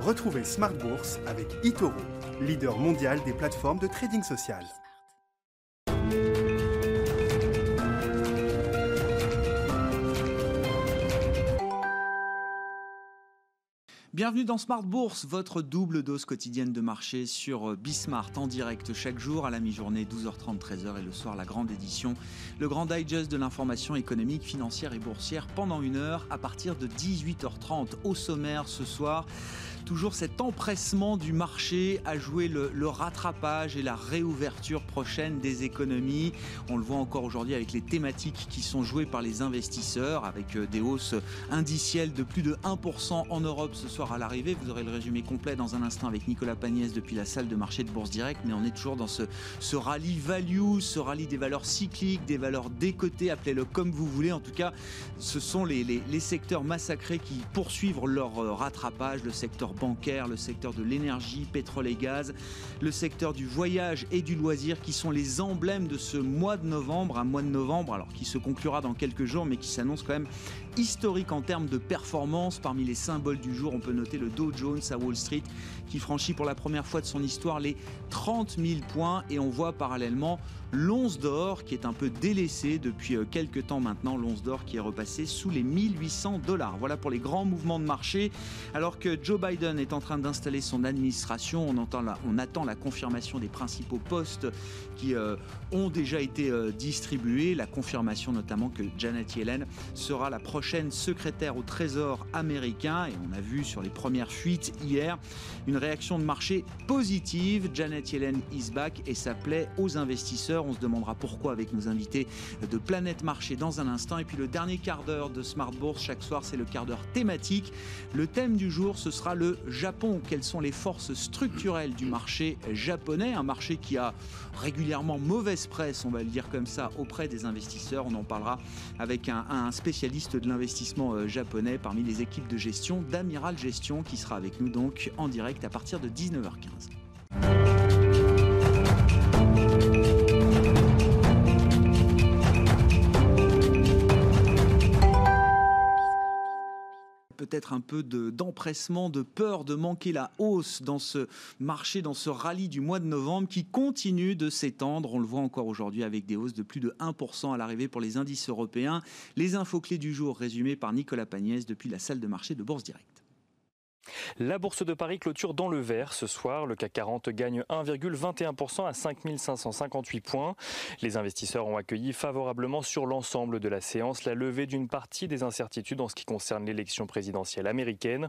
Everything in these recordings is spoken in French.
Retrouvez Smart Bourse avec eToro, leader mondial des plateformes de trading social. Bienvenue dans Smart Bourse, votre double dose quotidienne de marché sur Bismart en direct chaque jour à la mi-journée 12h30 13h et le soir la grande édition, le grand digest de l'information économique, financière et boursière pendant une heure à partir de 18h30 au sommaire ce soir toujours cet empressement du marché à jouer le, rattrapage et la réouverture prochaine des économies. On le voit encore aujourd'hui avec les thématiques qui sont jouées par les investisseurs, avec euh, des hausses indicielles de plus de 1% en Europe ce soir à l'arrivée. Vous aurez le résumé complet dans un instant avec Nicolas Pagnès depuis la salle de marché de Bourse Direct, mais on est toujours dans ce, rallye value, ce rallye des valeurs cycliques, des valeurs décotées, appelez-le comme vous voulez. En tout cas, ce sont les, les, les secteurs massacrés qui poursuivent leur euh, rattrapage, le secteur le secteur de l'énergie, pétrole et gaz, le secteur du voyage et du loisir qui sont les emblèmes de ce mois de novembre, un mois de novembre alors qui se conclura dans quelques jours mais qui s'annonce quand même historique en termes de performance. Parmi les symboles du jour, on peut noter le Dow Jones à Wall Street qui franchit pour la première fois de son histoire les 30 000 points et on voit parallèlement l'once d'or qui est un peu délaissé depuis euh, quelques temps maintenant, l'once d'or qui est repassé sous les 1800 dollars. Voilà pour les grands mouvements de marché. Alors que Joe Biden est en train d'installer son administration, on, entend on attend la confirmation des principaux postes qui euh, ont déjà été euh, distribués, la confirmation notamment que Janet Yellen sera la prochaine secrétaire au Trésor américain et on a vu sur les premières fuites hier une réaction de marché positive. Janet Yellen is back et ça plaît aux investisseurs on se demandera pourquoi avec nos invités de Planète Marché dans un instant. Et puis le dernier quart d'heure de Smart Bourse chaque soir, c'est le quart d'heure thématique. Le thème du jour, ce sera le Japon. Quelles sont les forces structurelles du marché japonais? Un marché qui a régulièrement mauvaise on va le dire comme ça, auprès des investisseurs. On en parlera avec un, un spécialiste de l'investissement euh, japonais parmi les équipes de gestion d'Amiral Gestion qui sera avec nous donc en direct à partir de 19h15. Peut-être un peu d'empressement, de, peur de manquer la hausse dans ce marché, dans ce rallye du mois de novembre qui continue de s'étendre. On le voit encore aujourd'hui avec des hausses de plus de 1% à l'arrivée pour les indices européens. Les infos clés du jour résumées par Nicolas Pagnès depuis la salle de marché de Bourse Direct. La bourse de Paris clôture dans le vert ce soir. Le CAC 40 gagne 1,21% à 5558 points. Les investisseurs ont accueilli favorablement sur l'ensemble de la séance la levée d'une partie des incertitudes en ce qui concerne l'élection présidentielle américaine.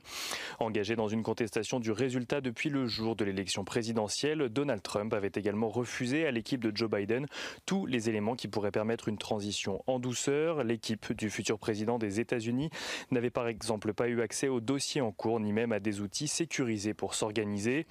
Engagé dans une contestation du résultat depuis le jour de l'élection présidentielle, Donald Trump avait également refusé à l'équipe de Joe Biden tous les éléments qui pourraient permettre une transition en douceur. L'équipe du futur président des États-Unis n'avait par exemple pas eu accès au dossier en cours ni même à des outils sécurisés pour s'organiser.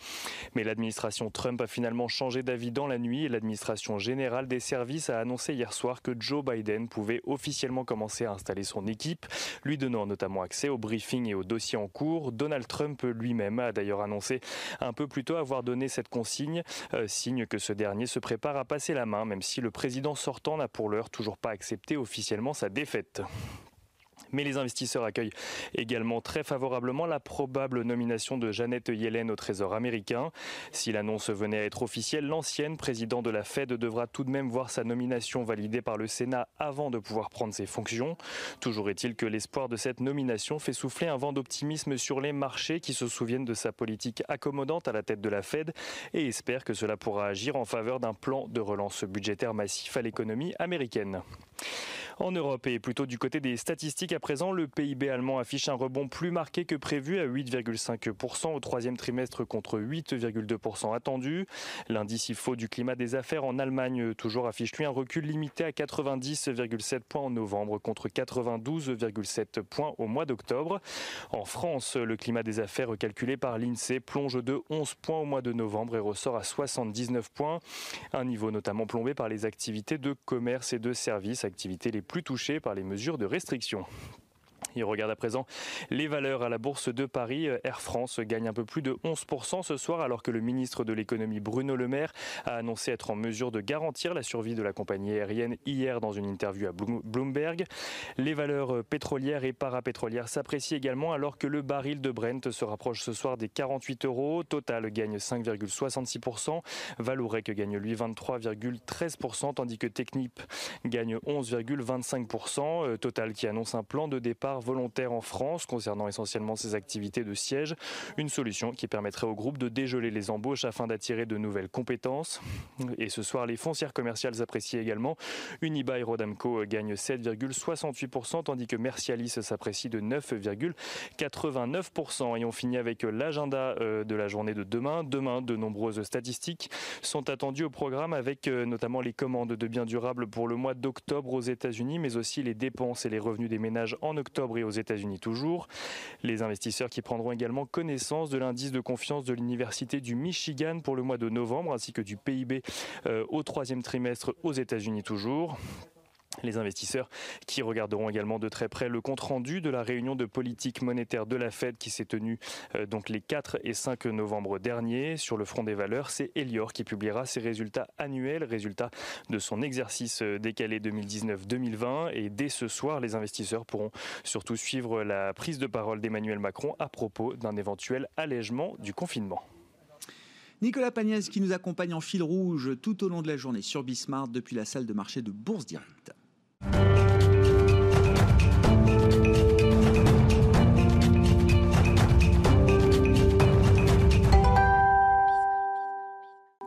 Mais l'administration Trump a finalement changé d'avis dans la nuit et l'administration générale des services a annoncé hier soir que Joe Biden pouvait officiellement commencer à installer son équipe, lui donnant notamment accès au briefing et aux dossiers en cours. Donald Trump lui-même a d'ailleurs annoncé un peu plus tôt avoir donné cette consigne, euh, signe que ce dernier se prépare à passer la main, même si le président sortant n'a pour l'heure toujours pas accepté officiellement sa défaite. Mais les investisseurs accueillent également très favorablement la probable nomination de Janet Yellen au Trésor américain. Si l'annonce venait à être officielle, l'ancienne présidente de la Fed devra tout de même voir sa nomination validée par le Sénat avant de pouvoir prendre ses fonctions. Toujours est-il que l'espoir de cette nomination fait souffler un vent d'optimisme sur les marchés qui se souviennent de sa politique accommodante à la tête de la Fed et espèrent que cela pourra agir en faveur d'un plan de relance budgétaire massif à l'économie américaine. En Europe et plutôt du côté des statistiques à présent, le PIB allemand affiche un rebond plus marqué que prévu à 8,5% au troisième trimestre contre 8,2% attendu. L'indice IFO du climat des affaires en Allemagne toujours affiche lui un recul limité à 90,7 points en novembre contre 92,7 points au mois d'octobre. En France, le climat des affaires calculé par l'INSEE plonge de 11 points au mois de novembre et ressort à 79 points. Un niveau notamment plombé par les activités de commerce et de services, activités les plus touchés par les mesures de restriction. Il regarde à présent les valeurs à la bourse de Paris. Air France gagne un peu plus de 11% ce soir alors que le ministre de l'économie Bruno Le Maire a annoncé être en mesure de garantir la survie de la compagnie aérienne hier dans une interview à Bloomberg. Les valeurs pétrolières et parapétrolières s'apprécient également alors que le baril de Brent se rapproche ce soir des 48 euros. Total gagne 5,66%. Valourec gagne lui 23,13% tandis que Technip gagne 11,25%. Total qui annonce un plan de départ volontaire en France concernant essentiellement ses activités de siège. Une solution qui permettrait au groupe de dégeler les embauches afin d'attirer de nouvelles compétences. Et ce soir, les foncières commerciales s'apprécient également. Unibail et Rodamco gagnent 7,68% tandis que Mercialis s'apprécie de 9,89%. Et on finit avec l'agenda euh, de la journée de demain. Demain, de nombreuses statistiques sont attendues au programme avec euh, notamment les commandes de biens durables pour le mois d'octobre aux États-Unis, mais aussi les dépenses et les revenus des ménages en octobre aux États-Unis toujours. Les investisseurs qui prendront également connaissance de l'indice de confiance de l'Université du Michigan pour le mois de novembre, ainsi que du PIB euh, au troisième trimestre aux États-Unis toujours. Les investisseurs qui regarderont également de très près le compte-rendu de la réunion de politique monétaire de la Fed qui s'est tenue euh, donc les 4 et 5 novembre dernier. Sur le front des valeurs, c'est Elior qui publiera ses résultats annuels, résultats de son exercice euh, décalé 2019-2020. Et dès ce soir, les investisseurs pourront surtout suivre la prise de parole d'Emmanuel Macron à propos d'un éventuel allègement du confinement. Nicolas Pagnès qui nous accompagne en fil rouge tout au long de la journée sur Bismarck depuis la salle de marché de Bourse Directe.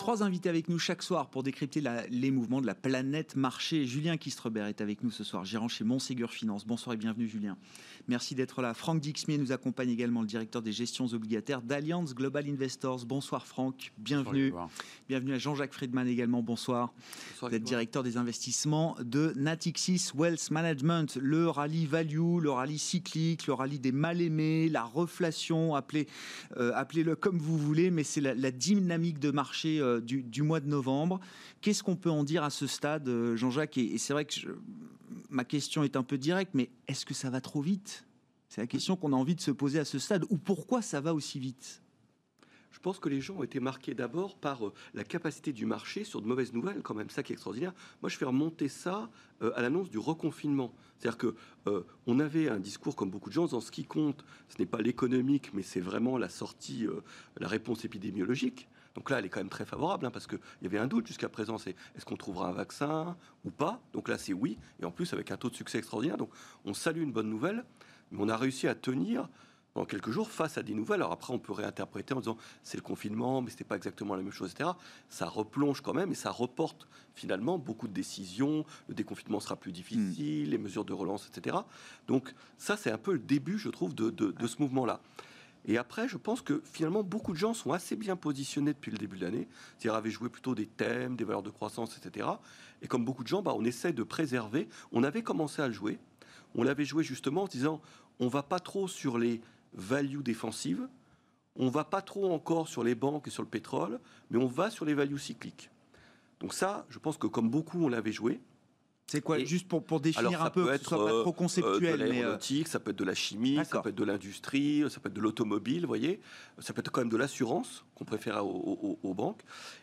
Trois invités avec nous chaque soir pour décrypter les mouvements de la planète marché. Julien Kistrebert est avec nous ce soir, gérant chez Monségur Finance. Bonsoir et bienvenue Julien. Merci d'être là. Franck Dixmier nous accompagne également, le directeur des gestions obligataires d'Allianz Global Investors. Bonsoir Franck, bienvenue. bienvenue à Jean-Jacques Friedman également, bonsoir. bonsoir Vous êtes directeur des investissements de Natixis Wealth Management. Le rallye value, le rallye cyclique, le rallye des mal-aimés, la reflation, appelez, euh, appelez-le comme vous voulez, mais c'est la, dynamique de marché euh, du, mois de novembre. Qu'est-ce qu'on peut en dire à ce stade, euh, Jean-Jacques? Et, c'est vrai que ma question est un peu directe, mais est-ce que ça va trop vite? C'est la question qu'on a envie de se poser à ce stade. Ou pourquoi ça va aussi vite? Je pense que les gens ont été marqués d'abord par euh, la capacité du marché sur de mauvaises nouvelles, quand même, ça qui est extraordinaire. Moi, je fais remonter ça euh, à l'annonce du reconfinement. C'est-à-dire que on avait un discours, comme beaucoup de gens, dans ce qui compte, ce n'est pas l'économique, mais c'est vraiment la sortie, la réponse épidémiologique. Donc là, elle est quand même très favorable, hein, parce qu'il y avait un doute jusqu'à présent, c'est est-ce qu'on trouvera un vaccin ou pas Donc là, c'est oui, et en plus avec un taux de succès extraordinaire. Donc on salue une bonne nouvelle, mais on a réussi à tenir pendant quelques jours face à des nouvelles. Alors après, on peut réinterpréter en disant c'est le confinement, mais c'était pas exactement la même chose, etc. Ça replonge quand même et ça reporte finalement beaucoup de décisions. Le déconfinement sera plus difficile, hmm. les mesures de relance, etc. Donc ça, c'est un peu le début, je trouve, de, de ce mouvement-là. Et après, je pense que finalement, beaucoup de gens sont assez bien positionnés depuis le début de l'année. C'est-à-dire avaient joué plutôt des thèmes, des valeurs de croissance, etc. Et comme beaucoup de gens, bah, on essaie de préserver. On avait commencé à le jouer. On l'avait joué justement en disant, on va pas trop sur les values défensives. On va pas trop encore sur les banques et sur le pétrole, mais on va sur les values cycliques. Donc ça, je pense que comme beaucoup, on l'avait joué. C'est quoi Juste pour, pour définir un peu, être, que ce soit pas trop conceptuel. Euh, de l'aéronautique, ça peut être de la chimie, ça peut être de l'industrie, ça peut être de l'automobile, vous voyez. Ça peut être quand même de l'assurance qu'on préfère aux, banques.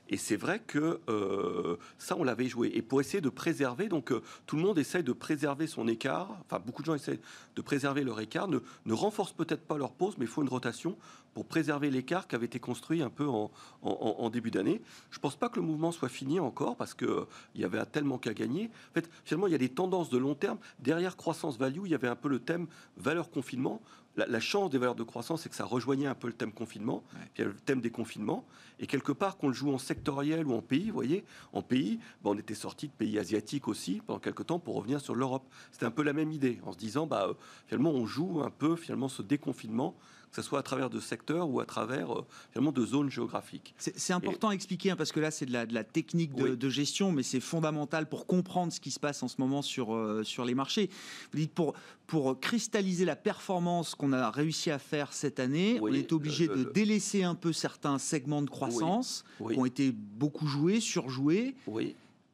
Et c'est vrai que euh, ça, on l'avait joué. Et pour essayer de préserver, donc euh, tout le monde essaye de préserver son écart. Enfin, beaucoup de gens essaient de préserver leur écart. Ne, ne renforcent peut-être pas leur pause, mais il faut une rotation pour préserver l'écart qui avait été construit un peu en, début d'année. Je ne pense pas que le mouvement soit fini encore parce qu'il euh, y avait tellement qu'à gagner. En fait, finalement, il y a des tendances de long terme. Derrière croissance value, il y avait un peu le thème valeur confinement la, chance des valeurs de croissance, c'est que ça rejoignait un peu le thème confinement, puis le thème des confinements. Et quelque part, qu'on le joue en sectoriel ou en pays, vous voyez, en pays, ben, on était sorti de pays asiatiques aussi pendant quelques temps pour revenir sur l'Europe. C'était un peu la même idée, en se disant, bah, euh, finalement, on joue un peu finalement ce déconfinement que ce soit à travers de secteurs ou à travers euh, finalement de zones géographiques. C'est important à expliquer, hein, parce que là, c'est de la, de la, technique de, gestion, mais c'est fondamental pour comprendre ce qui se passe en ce moment sur, euh, sur les marchés. Vous dites, pour, pour cristalliser la performance qu'on a réussi à faire cette année, on est obligé de délaisser un peu certains segments de croissance qui ont été beaucoup joués, surjoués.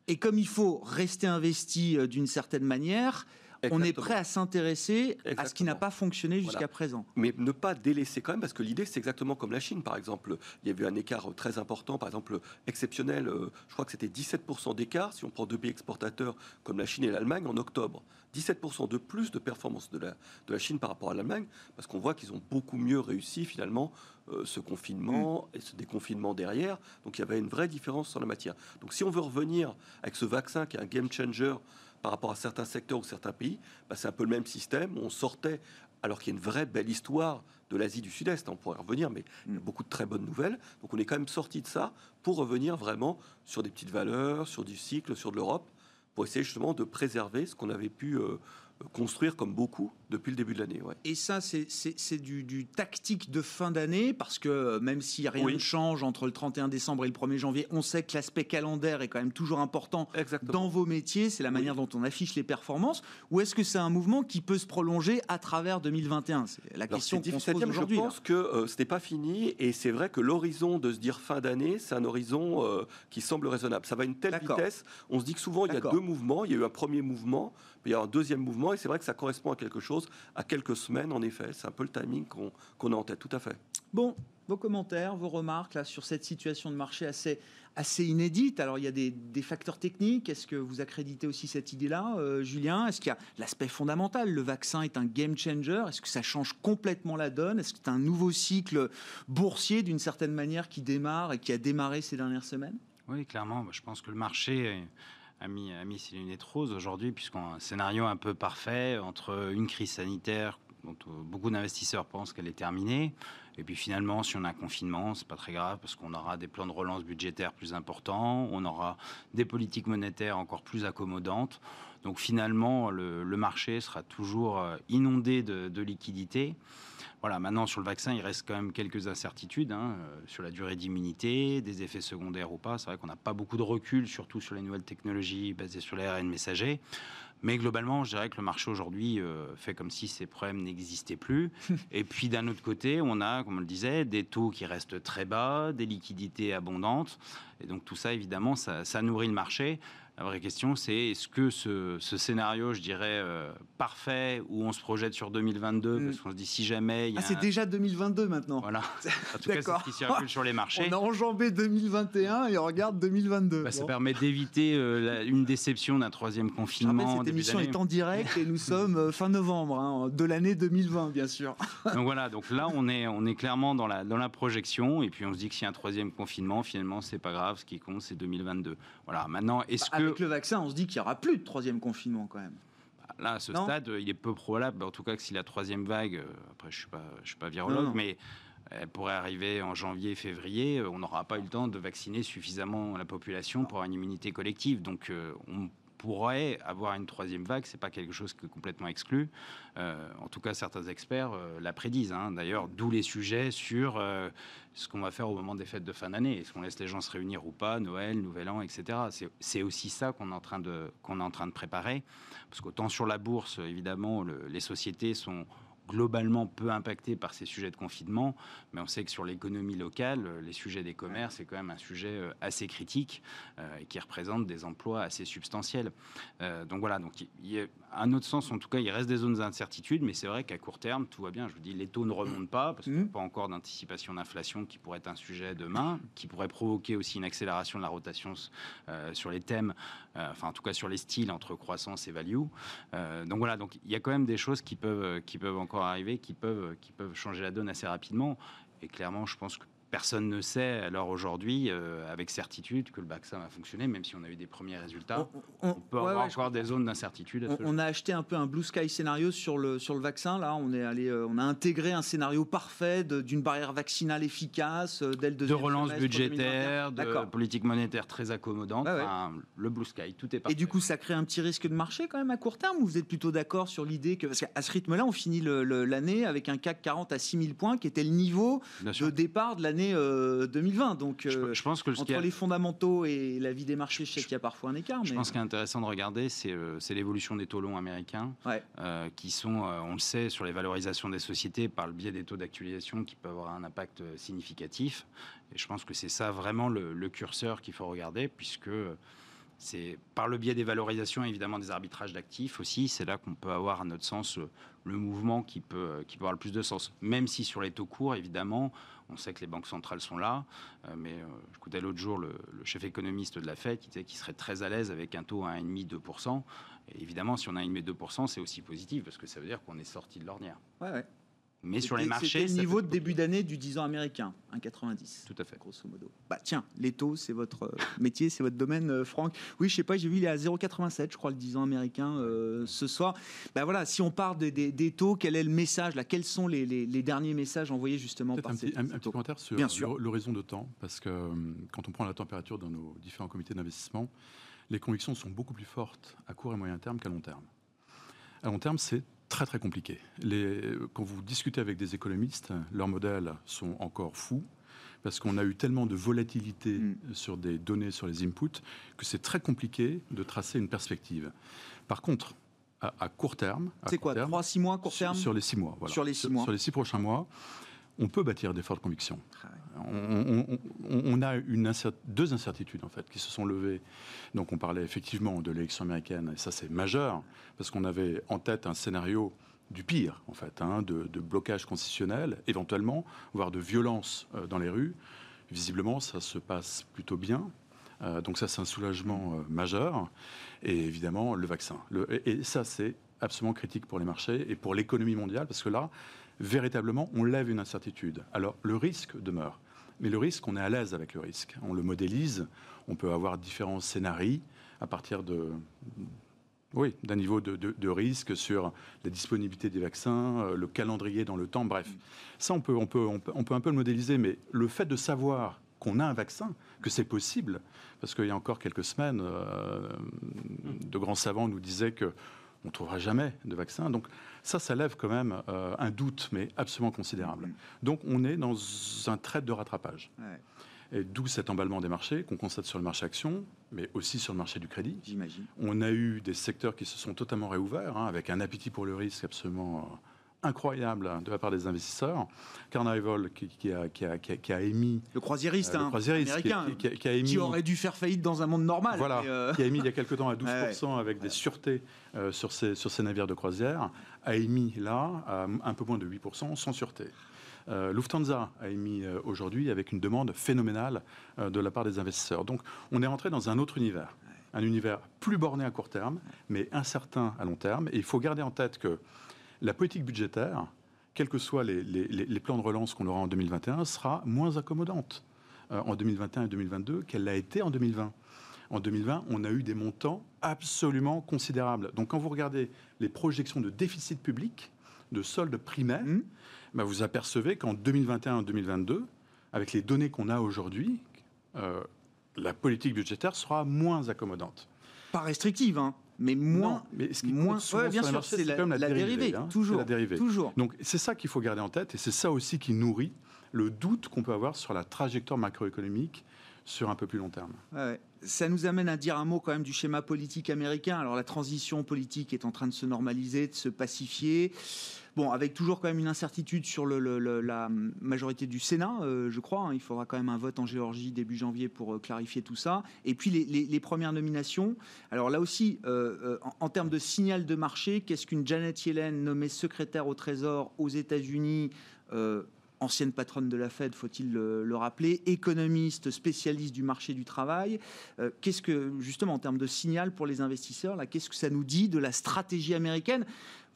Et comme il faut rester investi euh, d'une certaine manière, on est prêt à s'intéresser à ce qui n'a pas fonctionné jusqu'à présent. Mais ne pas délaisser quand même, parce que l'idée, c'est exactement comme la Chine, par exemple. Il y a eu un écart très important, par exemple, exceptionnel. Euh, je crois que c'était 17% d'écart, si on prend deux pays exportateurs comme la Chine et l'Allemagne, en octobre. 17% de plus de performance de la, de la Chine par rapport à l'Allemagne, parce qu'on voit qu'ils ont beaucoup mieux réussi finalement euh, ce confinement mm. et ce déconfinement derrière. Donc il y avait une vraie différence sur la matière. Donc si on veut revenir avec ce vaccin qui est un game changer par rapport à certains secteurs ou certains pays, bah, c'est un peu le même système. On sortait, alors qu'il y a une vraie belle histoire de l'Asie du Sud-Est, on pourrait revenir, mais il y a mm. beaucoup de très bonnes nouvelles. Donc on est quand même sorti de ça pour revenir vraiment sur des petites valeurs, sur du cycle, sur de l'Europe pour essayer justement de préserver ce qu'on avait pu euh, construire comme beaucoup depuis le début de l'année. Et ça, c'est du, tactique de fin d'année, parce que euh, même si rien ne change entre le 31 décembre et le 1er janvier, on sait que l'aspect calendaire est quand même toujours important dans vos métiers, c'est la manière dont on affiche les performances, ou est-ce que c'est un mouvement qui peut se prolonger à travers 2021 C'est la question qu'on se pose aujourd'hui. Je pense que euh, ce n'est pas fini, et c'est vrai que l'horizon de se dire fin d'année, c'est un horizon euh, qui semble raisonnable. Ça va à une telle vitesse, on se dit que souvent il y a deux mouvements, il y a eu un premier mouvement, il y a un deuxième mouvement, et c'est vrai que ça correspond à quelque chose à quelques semaines, en effet. C'est un peu le timing qu'on a en tête, tout à fait. Bon, vos commentaires, vos remarques là, sur cette situation de marché assez, assez inédite. Alors, il y a des, facteurs techniques. Est-ce que vous accréditez aussi cette idée-là, euh, Julien? Est-ce qu'il y a l'aspect fondamental? Le vaccin est un game changer. Est-ce que ça change complètement la donne? Est-ce que c'est un nouveau cycle boursier, d'une certaine manière, qui démarre et qui a démarré ces dernières semaines? Oui, clairement. Je pense que le marché a mis, a mis ses lunettes roses aujourd'hui, puisqu'on a un scénario un peu parfait entre une crise sanitaire dont euh, beaucoup d'investisseurs pensent qu'elle est terminée. Et puis finalement, si on a un confinement, c'est pas très grave parce qu'on aura des plans de relance budgétaires plus importants, on aura des politiques monétaires encore plus accommodantes. Donc finalement, le, marché sera toujours euh, inondé de, de liquidités. Voilà, maintenant sur le vaccin, il reste quand même quelques incertitudes hein, euh, sur la durée d'immunité, des effets secondaires ou pas. C'est vrai qu'on n'a pas beaucoup de recul, surtout sur les nouvelles technologies basées sur l'ARN messager. Mais globalement, je dirais que le marché aujourd'hui euh, fait comme si ces problèmes n'existaient plus. Et puis d'un autre côté, on a, comme on le disait, des taux qui restent très bas, des liquidités abondantes. Et donc tout ça, évidemment, ça nourrit le marché. La vraie question, c'est est-ce que ce, scénario, je dirais, euh, parfait, où on se projette sur 2022, mm. parce qu'on se dit si jamais... ah, c'est déjà 2022 maintenant Voilà. En tout cas, c'est ce qui circule sur les marchés. On a enjambé 2021 et on regarde 2022. Bah, ça permet d'éviter euh, une déception d'un troisième confinement. cette émission est en direct et nous sommes euh, fin novembre hein, de l'année 2020, bien sûr. donc voilà, donc là, on est, on est clairement dans la, dans la projection, et puis on se dit que s'il y a un troisième confinement, finalement, c'est pas grave, ce qui compte, c'est 2022. Voilà, maintenant, est-ce bah, que avec le vaccin, on se dit qu'il n'y aura plus de troisième confinement quand même. Là, à ce stade, il est peu probable, en tout cas que si la troisième vague, euh, après je ne suis, pas, je suis pas virologue, mais elle pourrait arriver en janvier, février, euh, on n'aura pas eu le temps de vacciner suffisamment la population pour avoir une immunité collective. Donc euh, on pourrait avoir une troisième vague, c'est pas quelque chose qui est complètement exclu. Euh, en tout cas, certains experts euh, la prédisent. Hein. D'ailleurs, d'où les sujets sur euh, ce qu'on va faire au moment des fêtes de fin d'année. Est-ce qu'on laisse les gens se réunir ou pas, Noël, Nouvel An, etc. C'est aussi ça qu'on est en train de qu'on est en train de préparer, parce qu'autant sur la bourse, évidemment, les sociétés sont globalement peu impacté par ces sujets de confinement, mais on sait que sur l'économie locale, euh, les sujets des commerces, c'est quand même un sujet euh, assez critique euh, et qui représente des emplois assez substantiels. donc voilà, donc il y a un autre sens, en tout cas, il reste des zones d'incertitude, mais c'est vrai qu'à court terme, tout va bien. Je vous dis, les taux ne remontent pas parce qu'il n'y a mmh. pas encore d'anticipation d'inflation qui pourrait être un sujet demain, qui pourrait provoquer aussi une accélération de la rotation sur les thèmes, enfin en tout cas sur les styles entre croissance et value. donc voilà, donc il y a quand même des choses qui peuvent, qui peuvent encore arriver qui peuvent, qui peuvent changer la donne assez rapidement. Et clairement, je pense que personne ne sait alors aujourd'hui euh, avec certitude que le vaccin va fonctionner, même si on a eu des premiers résultats. On, peut avoir encore des zones d'incertitude. On, a acheté un peu un blue sky scénario sur le, sur le vaccin. Là, on, est allé, euh, on a intégré un scénario parfait d'une barrière vaccinale efficace, euh, dès le De relance budgétaire, de politique monétaire très accommodante. le blue sky, tout est parfait. Et du coup, ça crée un petit risque de marché quand même à court terme ou vous êtes plutôt d'accord sur l'idée que, parce qu'à ce rythme-là, on finit l'année avec un CAC 40 à 6000 points qui était le niveau de départ de l'année 2020. Euh, Donc, je, euh, pense que entre les fondamentaux et la vie des marchés, je sais qu'il y a parfois un écart. Je pense qu'il est intéressant de regarder, c'est euh, l'évolution des taux longs américains, qui sont, on le sait, sur les valorisations des sociétés par le biais des taux d'actualisation qui peuvent avoir un impact significatif. Et je pense que c'est ça vraiment le, le curseur qu'il faut regarder, puisque c'est par le biais des valorisations, évidemment des arbitrages d'actifs aussi, c'est là qu'on peut avoir, à notre sens, le mouvement qui peut, qui peut avoir le plus de sens. Même si sur les taux courts, évidemment, on sait que les banques centrales sont là, euh, mais euh, j'écoutais l'autre jour le, chef économiste de la Fed qui disait qu'il serait très à l'aise avec un taux à 1,5-2%. Et évidemment, si on a 1,5-2%, c'est aussi positif parce que ça veut dire qu'on est sorti de l'ornière. Ouais. Mais sur les marchés. C'était le niveau de début d'année du 10 ans américain, 1,90. Tout à fait. Grosso modo. Bah tiens, les taux, c'est votre euh, métier, c'est votre domaine, euh, Franck. Oui, je sais pas, j'ai vu, il est à 0,87, je crois, le 10 ans américain euh, ce soir. Bah voilà, si on parle des, taux, quel est le message là? Quels sont les, derniers messages envoyés justement par un, petit, un, petit commentaire sur Bien sûr. l'horizon de temps, parce que quand on prend la température dans nos différents comités d'investissement, les convictions sont beaucoup plus fortes à court et moyen terme qu'à long terme. À long terme, c'est très très compliqué. Les, quand vous discutez avec des économistes, leurs modèles sont encore fous parce qu'on a eu tellement de volatilité mm. sur des données, sur les inputs, que c'est très compliqué de tracer une perspective. Par contre, à, court terme... C'est quoi 3-6 mois, court terme? sur, les 6 mois. Sur les 6 mois. Sur les 6 prochains mois, on peut bâtir des fortes convictions. On, a deux incertitudes en fait qui se sont levées. Donc on parlait effectivement de l'élection américaine et ça c'est majeur parce qu'on avait en tête un scénario du pire en fait, hein, de, blocage constitutionnel éventuellement, voire de violence euh, dans les rues. Visiblement ça se passe plutôt bien. Euh, donc ça c'est un soulagement euh, majeur et évidemment le vaccin. et ça c'est absolument critique pour les marchés et pour l'économie mondiale parce que là véritablement, on lève une incertitude. Alors, le risque demeure. Mais le risque, on est à l'aise avec le risque. On le modélise. On peut avoir différents scénarios à partir de, oui, d'un niveau de, risque sur la disponibilité des vaccins, euh, le calendrier dans le temps, bref. Ça, on peut, on, peut, on, peut, un peu le modéliser, mais le fait de savoir qu'on a un vaccin, que c'est possible, parce qu'il y a encore quelques semaines, euh, de grands savants nous disaient que on ne trouvera jamais de vaccin. Donc ça, ça lève quand même euh, un doute, mais absolument considérable. Donc on est dans un trait de rattrapage. Et d'où cet emballement des marchés qu'on constate sur le marché action, mais aussi sur le marché du crédit. J'imagine. On a eu des secteurs qui se sont totalement réouverts, hein, avec un appétit pour le risque absolument euh, incroyable de la part des investisseurs. Carnival qui, qui, a, qui, a, qui a, émis... Le croisiériste, euh, américain, qui, a, émis, qui, aurait dû faire faillite dans un monde normal. Voilà, euh, qui a émis il y a quelque temps à 12% avec des sûretés euh, sur, ces, sur ces navires de croisière, a émis là à un peu moins de 8% sans sûreté. Lufthansa a émis aujourd'hui avec une demande phénoménale de la part des investisseurs. Donc on est rentré dans un autre univers, un univers plus borné à court terme, mais incertain à long terme. Et il faut garder en tête que la politique budgétaire, quels que soient les, plans de relance qu'on aura en 2021, sera moins accommodante euh, en 2021 et 2022 qu'elle l'a été en 2020. En 2020, on a eu des montants absolument considérables. Donc quand vous regardez les projections de déficit public, de solde primaire, mmh. bah, vous apercevez qu'en 2021 et 2022, avec les données qu'on a aujourd'hui, euh, la politique budgétaire sera moins accommodante. Pas restrictive, hein mais moins. mais ce qui moins, bien sûr, c'est la, la, la, dérivée, hein, toujours, la dérivée. Toujours. Donc c'est ça qu'il faut garder en tête et c'est ça aussi qui nourrit le doute qu'on peut avoir sur la trajectoire macroéconomique sur un peu plus long terme. Ouais, ça nous amène à dire un mot quand même du schéma politique américain. Alors la transition politique est en train de se normaliser, de se pacifier. Bon, avec toujours quand même une incertitude sur la majorité du Sénat, euh, je crois. Hein. Il faudra quand même un vote en Géorgie début janvier pour euh, clarifier tout ça. Et puis les, premières nominations. Alors là aussi, euh, en, termes de signal de marché, qu'est-ce qu'une Janet Yellen nommée secrétaire au Trésor aux États-Unis ancienne patronne de la Fed, faut-il le, rappeler, économiste, spécialiste du marché du travail. qu'est-ce que, justement, en termes de signal pour les investisseurs, là, qu'est-ce que ça nous dit de la stratégie américaine?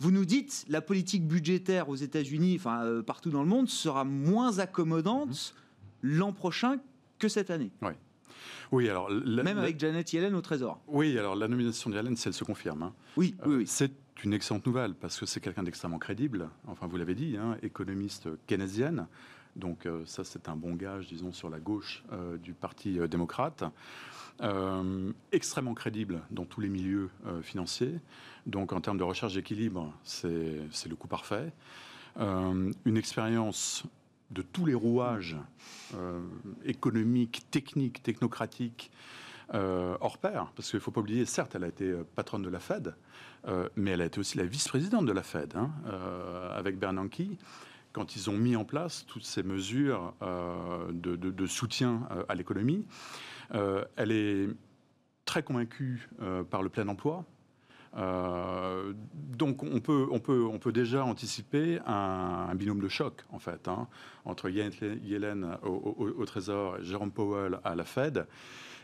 Vous nous dites la politique budgétaire aux États-Unis, enfin euh, partout dans le monde, sera moins accommodante mhm. l'an prochain que cette année. Oui. Oui, alors même avec Janet Yellen au Trésor. Oui, alors la nomination de Yellen, elle se confirme. Hein. Oui, oui, oui. C'est une excellente nouvelle parce que c'est quelqu'un d'extrêmement crédible. Enfin, vous l'avez dit, hein, économiste keynésienne. Donc euh, ça, c'est un bon gage, disons, sur la gauche euh, du Parti démocrate. extrêmement crédible dans tous les milieux financiers. Donc en termes de recherche d'équilibre, c'est le coup parfait. Euh, une expérience de tous les rouages euh, économiques, techniques, technocratiques, euh, hors pair, parce qu'il ne faut pas oublier, certes, elle a été patronne de la Fed, mais elle a été aussi la vice-présidente de la Fed, hein, avec Bernanke, quand ils ont mis en place toutes ces mesures de, de, soutien à l'économie. elle est très convaincu par le plein emploi. Donc on peut, on, peut, on peut déjà anticiper un, binôme de choc, en fait, hein, entre Yellen au, Trésor et Jérôme Powell à la Fed.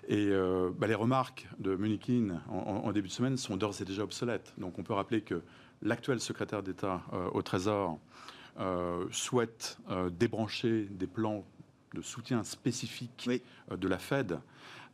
Et bah, les remarques de Munikin en, début de semaine sont d'ores et déjà obsolètes. Donc on peut rappeler que l'actuel secrétaire d'État au Trésor souhaite débrancher des plans de soutien spécifique euh, de la Fed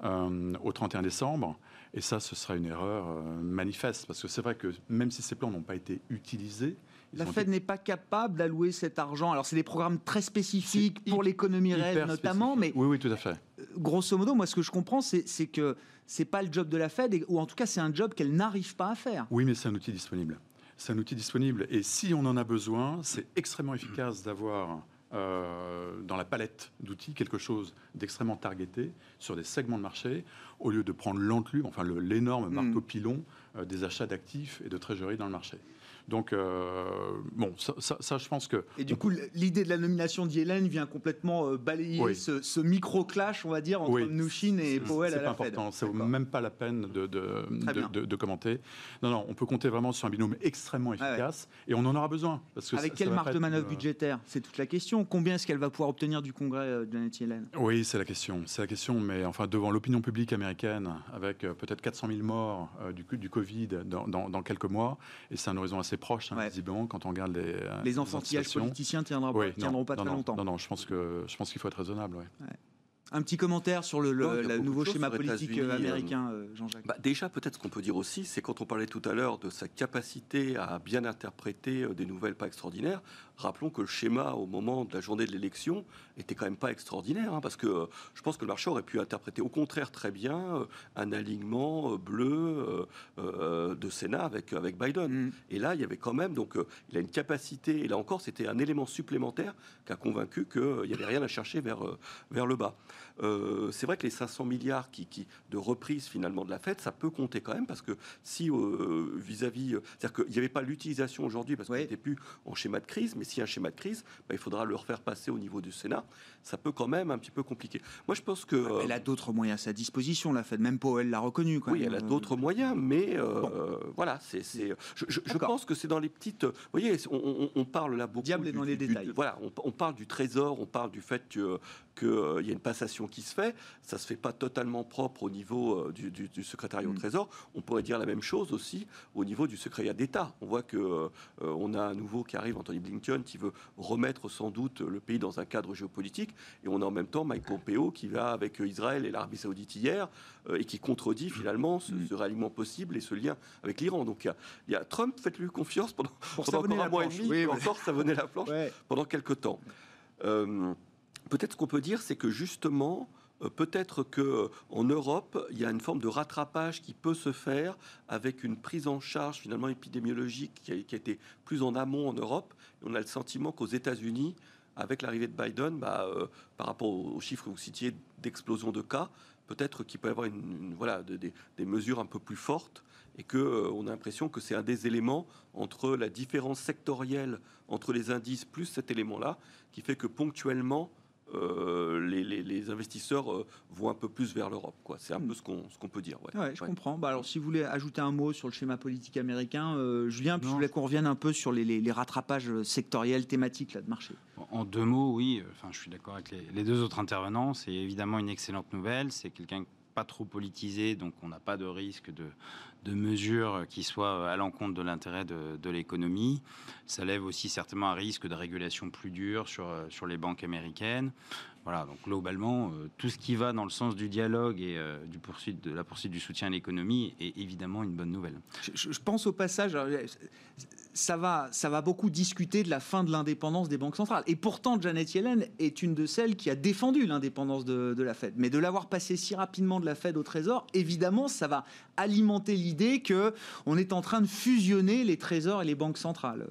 euh, au 31 décembre. Et ça, ce sera une erreur euh, manifeste, parce que c'est vrai que même si ces plans n'ont pas été utilisés, la Fed n'est pas capable d'allouer cet argent. Alors, c'est des programmes très spécifiques pour l'économie réelle, notamment. Mais oui, oui, tout à fait. Grosso modo, moi, ce que je comprends, c'est que c'est pas le job de la Fed, ou en tout cas, c'est un job qu'elle n'arrive pas à faire. Oui, mais c'est un outil disponible. C'est un outil disponible. Et si on en a besoin, c'est extrêmement efficace d'avoir euh, dans la palette d'outils quelque chose d'extrêmement targeté sur des segments de marché, au lieu de prendre l'enclume, enfin l'énorme marteau pilon euh, des achats d'actifs et de trésorerie dans le marché. Donc, euh, bon, ça, je pense que. Et du coup, l'idée de la nomination d'Yellen vient complètement euh, balayer ce, micro-clash, on va dire, entre oui. et Powell à la Fed. C'est pas important, ça vaut même pas la peine de, de, commenter. Non, non, on peut compter vraiment sur un binôme extrêmement ah efficace et on en aura besoin. Parce que Avec quelle marge de manœuvre euh, budgétaire? C'est toute la question. Combien est-ce qu'elle va pouvoir obtenir du Congrès de Janet Yellen Oui, c'est la question. C'est la question, mais enfin, devant l'opinion publique américaine, avec peut-être 400 000 morts du, du Covid dans, dans quelques mois, et c'est un horizon assez proche, hein, visiblement, quand on regarde les. Euh, les enfantillages politiciens tiendront, tiendront pas très longtemps. Non, non, je pense que je pense qu'il faut être raisonnable. Un petit commentaire sur le, nouveau schéma politique euh, américain, euh, Jean-Jacques. Bah, déjà, peut-être ce qu'on peut dire aussi, c'est quand on parlait tout à l'heure de sa capacité à bien interpréter des nouvelles pas extraordinaires. Rappelons que le schéma au moment de la journée de l'élection était quand même pas extraordinaire, hein, parce que euh, je pense que le marché aurait pu interpréter au contraire très bien euh, un alignement euh, bleu de Sénat avec, avec Biden. Mm. Et là, il y avait quand même, donc il a une capacité, et là encore, c'était un élément supplémentaire qui a convaincu qu'il n'y avait rien à chercher vers, vers le bas. C'est vrai que les 500 milliards qui, qui, de reprise finalement de la Fed, ça peut compter quand même, parce que si vis-à-vis, c'est-à-dire qu'il n'y avait pas l'utilisation aujourd'hui, parce qu'il n'était plus en schéma de crise, mais s'il y a un schéma de crise, bah, il faudra le refaire passer au niveau du Sénat. Ça peut quand même un petit peu compliqué. Moi, je pense que. Elle a d'autres moyens à sa disposition, la Fed. Même Powell l'a reconnu. Quand oui, elle a d'autres moyens, mais euh, voilà, c'est. Je, pense que c'est dans les petites. Vous voyez, on, parle là beaucoup. Diable est dans les détails. voilà, on, parle du trésor, on parle du fait que qu'il euh, y a une passation qui se fait. Ça se fait pas totalement propre au niveau euh, du, secrétariat au mm. Trésor. On pourrait dire la même chose aussi au niveau du secrétariat d'État. On voit que on a un nouveau qui arrive, Anthony Blinken, qui veut remettre sans doute le pays dans un cadre géopolitique. Et on a en même temps Mike Pompeo qui va avec Israël et l'Arabie Saoudite hier euh, et qui contredit finalement ce, ce ralliement possible et ce lien avec l'Iran. Donc il y, a, Trump, faites-lui confiance pendant, encore un mois et demi, oui, encore savonner la planche pendant quelques temps. Euh, peut-être ce qu'on peut dire, c'est que justement, euh, peut-être que en Europe, il y a une forme de rattrapage qui peut se faire avec une prise en charge finalement épidémiologique qui a, été plus en amont en Europe. On a le sentiment qu'aux États-Unis, avec l'arrivée de Biden, bah, euh, par rapport aux chiffres que vous citiez d'explosion de cas, peut-être qu'il peut y avoir des mesures un peu plus fortes et qu'on euh, on a l'impression que c'est un des éléments entre la différence sectorielle entre les indices plus cet élément-là qui fait que ponctuellement, euh, les, investisseurs euh, vont un peu plus vers l'Europe. C'est un peu ce qu'on, ce qu'on peut dire. Ouais. je comprends. Bah, alors, si vous voulez ajouter un mot sur le schéma politique américain, euh, Julien, puis je voulais qu'on revienne un peu sur les, rattrapages sectoriels, thématiques là, de marché. En deux mots, oui. Enfin, je suis d'accord avec les, les deux autres intervenants. C'est évidemment une excellente nouvelle. C'est quelqu'un pas trop politisé, donc on n'a pas de risque de, de mesures qui soient à l'encontre de l'intérêt de, l'économie. Ça lève aussi certainement un risque de régulation plus dure sur, sur les banques américaines. Voilà, donc globalement, euh, tout ce qui va dans le sens du dialogue et euh, du poursuite, de la poursuite du soutien à l'économie est évidemment une bonne nouvelle. Je, pense au passage, ça va, ça va beaucoup discuter de la fin de l'indépendance des banques centrales. Et pourtant, Janet Yellen est une de celles qui a défendu l'indépendance de, la Fed. Mais de l'avoir passé si rapidement de la Fed au Trésor, évidemment, ça va alimenter l'idée que on est en train de fusionner les trésors et les banques centrales.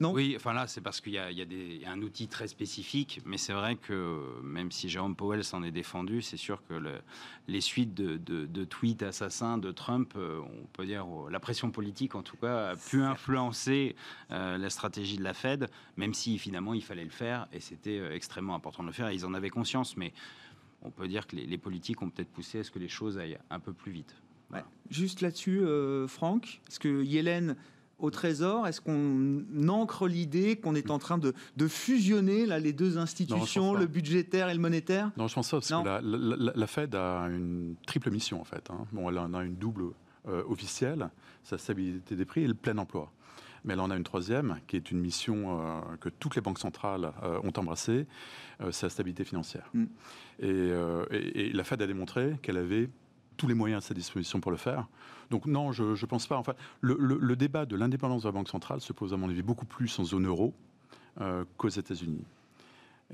Oui, enfin là, c'est parce qu'il y, a un outil très spécifique, mais c'est vrai que même si Jérôme Powell s'en est défendu, c'est sûr que les suites de, tweets assassins de Trump, euh, on peut dire oh, la pression politique en tout cas, a pu influencer euh, la stratégie de la Fed, même si finalement il fallait le faire et c'était euh, extrêmement important de le faire. Et ils en avaient conscience, mais on peut dire que les, les politiques ont peut-être poussé à ce que les choses aillent un peu plus vite. Juste là-dessus, Franck, est-ce que Yellen au Trésor? Est-ce qu'on ancre l'idée qu'on est en train de, fusionner là, les deux institutions, le budgétaire et le monétaire? Non, je pense pas, parce que la, Fed a une triple mission en fait. Hein. Bon, elle en a une double euh, officielle, sa stabilité des prix et le plein emploi. Mais elle en a une troisième, qui est une mission euh, que toutes les banques centrales euh, ont embrassée, c'est la stabilité financière. Mm. et, la Fed a démontré qu'elle avait tous les moyens à sa disposition pour le faire. Donc non, je ne pense pas. Enfin, le, débat de l'indépendance de la Banque centrale se pose à mon avis beaucoup plus en zone euro euh, qu'aux États-Unis.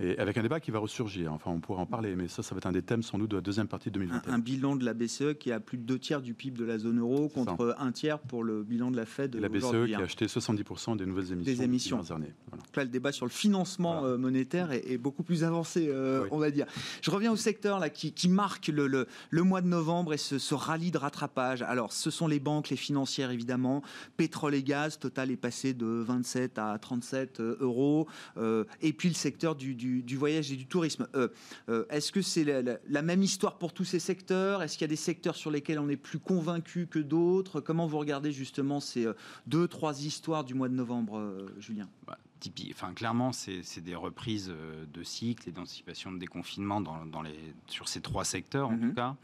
Et avec un débat qui va ressurgir, enfin on pourra en parler, mais ça, ça va être un des thèmes sans doute de la deuxième partie de 2021. Un, bilan de la BCE qui a plus de deux tiers du PIB de la zone euro contre un tiers pour le bilan de la Fed. Et la BCE qui a acheté 70% des nouvelles émissions. Des émissions. Des années. Là, le débat sur le financement euh, monétaire est, beaucoup plus avancé, euh, on va dire. Je reviens au secteur là, qui, marque le, le, mois de novembre et ce, ce, rallye de rattrapage. Alors, ce sont les banques, les financières évidemment, pétrole et gaz, total est passé de 27 à 37 euh, euros. et puis le secteur du du, voyage et du tourisme. Euh, euh, est-ce que c'est la, même histoire pour tous ces secteurs? Est-ce qu'il y a des secteurs sur lesquels on est plus convaincu que d'autres? Comment vous regardez justement ces euh, deux, trois histoires du mois de novembre, Julien? Bah, Enfin, clairement, c'est des reprises de cycles et d'anticipation de déconfinement dans, les, sur ces trois secteurs, en mhm. tout cas.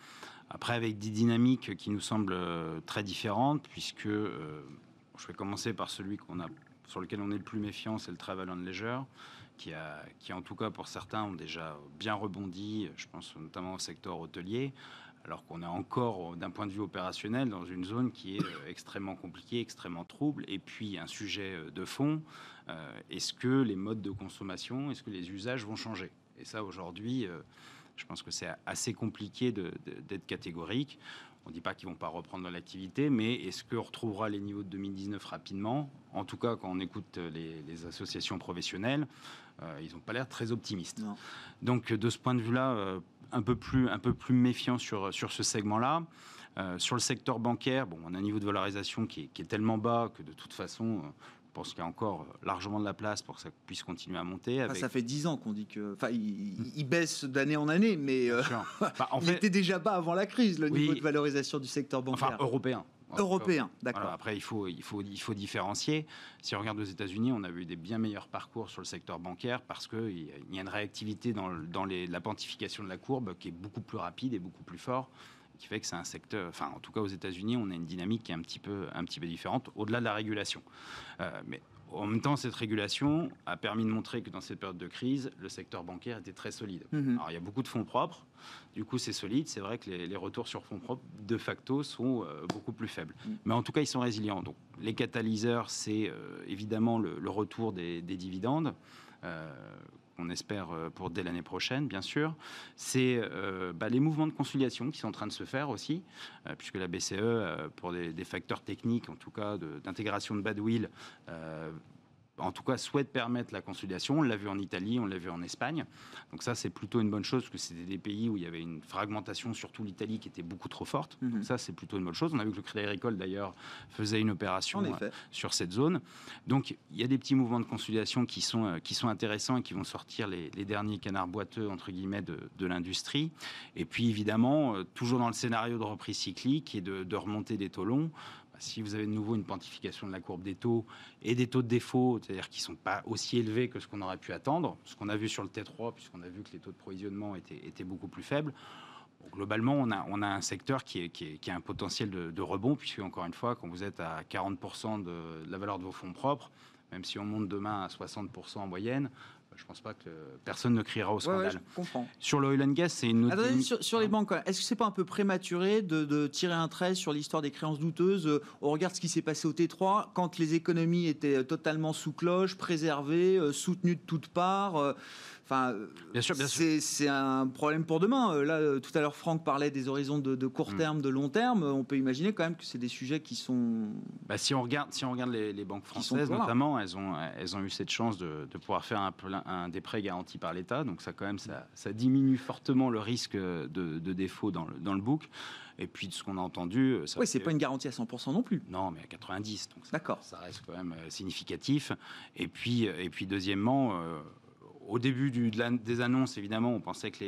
Après, avec des dynamiques qui nous semblent très différentes, puisque je vais commencer par celui qu'on a, sur lequel on est le plus méfiant, c'est le travel and leisure qui, en tout cas pour certains ont déjà bien rebondi, je pense notamment au secteur hôtelier, alors qu'on est encore d'un point de vue opérationnel dans une zone qui est euh, extrêmement compliquée, extrêmement trouble, et puis un sujet euh, de fond, euh, est-ce que les modes de consommation, est-ce que les usages vont changer? Et ça aujourd'hui, je pense que c'est assez compliqué d'être catégorique. On ne dit pas qu'ils vont pas reprendre l'activité, mais est-ce qu'on retrouvera les niveaux de 2019 rapidement? En tout cas, quand on écoute les associations professionnelles, euh, ils n'ont pas l'air très optimistes. Donc de ce point de vue-là, euh, un, peu plus, un peu plus méfiant sur, sur ce segment-là. Euh, sur le secteur bancaire, bon, on a un niveau de valorisation qui est, tellement bas que de toute façon, pense qu'il y a encore largement de la place pour que ça puisse continuer à monter. ça fait dix ans qu'on dit que, enfin, il, baisse d'année en année, mais bah, en il était déjà bas avant la crise le niveau de valorisation du secteur bancaire. Enfin, européen. Européen, d'accord. après, il faut, il, faut, il faut différencier. Si on regarde aux États-Unis, on a vu des bien meilleurs parcours sur le secteur bancaire parce qu'il y a une réactivité dans, dans les, la quantification de la courbe qui est beaucoup plus rapide et beaucoup plus fort qui fait que c'est un secteur, enfin en tout cas aux États-Unis, on a une dynamique qui est un petit peu, un petit peu différente au-delà de la régulation. Euh, mais en même temps, cette régulation a permis de montrer que dans cette période de crise, le secteur bancaire était très solide. Mhm. Alors, il y a beaucoup de fonds propres. Du coup, c'est solide. C'est vrai que les, retours sur fonds propres, de facto, sont euh, beaucoup plus faibles. Mhm. Mais en tout cas, ils sont résilients. Donc, les catalyseurs, c'est euh, évidemment le, retour des, dividendes. Euh, on espère pour dès l'année prochaine, bien sûr. C'est bah, les mouvements de conciliation qui sont en train de se faire aussi, puisque la BCE, pour des, des, facteurs techniques, en tout cas d'intégration de, badwill, en tout cas, souhaite permettre la consolidation. On l'a vu en Italie, on l'a vu en Espagne. Donc ça, c'est plutôt une bonne chose, parce que c'était des pays où il y avait une fragmentation, surtout l'Italie, qui était beaucoup trop forte. Donc mhm. ça, c'est plutôt une bonne chose. On a vu que le Crédit Agricole, d'ailleurs, faisait une opération euh, sur cette zone. Donc il y a des petits mouvements de consolidation qui sont, euh, qui sont intéressants et qui vont sortir les, derniers canards boiteux, entre guillemets, de, l'industrie. Et puis, évidemment, euh, toujours dans le scénario de reprise cyclique et de, de remontée des taux longs, si vous avez de nouveau une quantification de la courbe des taux et des taux de défaut, c'est-à-dire qui ne sont pas aussi élevés que ce qu'on aurait pu attendre, ce qu'on a vu sur le T3, puisqu'on a vu que les taux de provisionnement étaient, beaucoup plus faibles, globalement, on a, un secteur qui, a un potentiel de, rebond, puisque, encore une fois, quand vous êtes à 40% de la valeur de vos fonds propres, même si on monte demain à 60% en moyenne, je ne pense pas que personne ne criera au scandale. je comprends. Sur le oil and gas, c'est une autre. sur, les banques, est-ce que c'est pas un peu prématuré de, tirer un trait sur l'histoire des créances douteuses? Euh, au regard de ce qui s'est passé au T3 quand les économies étaient totalement sous cloche, préservées, euh, soutenues de toutes parts euh, Enfin, bien sûr, bien c'est un problème pour demain. Euh, là, euh, tout à l'heure, Franck parlait des horizons de, court mm. terme, de long terme. On peut imaginer quand même que c'est des sujets qui sont. Bah, si on regarde, si on regarde les, banques françaises, notamment, elles ont, elles ont eu cette chance de, pouvoir faire un, un, des prêts garantis par l'État. Donc ça, quand même, ça, ça, diminue fortement le risque de, défaut dans le, dans le book. Et puis de ce qu'on a entendu, euh, ça oui, c'est pas une garantie à 100% non plus. Non, mais à 90. Donc ça, reste quand même significatif. Et puis, et puis deuxièmement au début des annonces, évidemment, on pensait que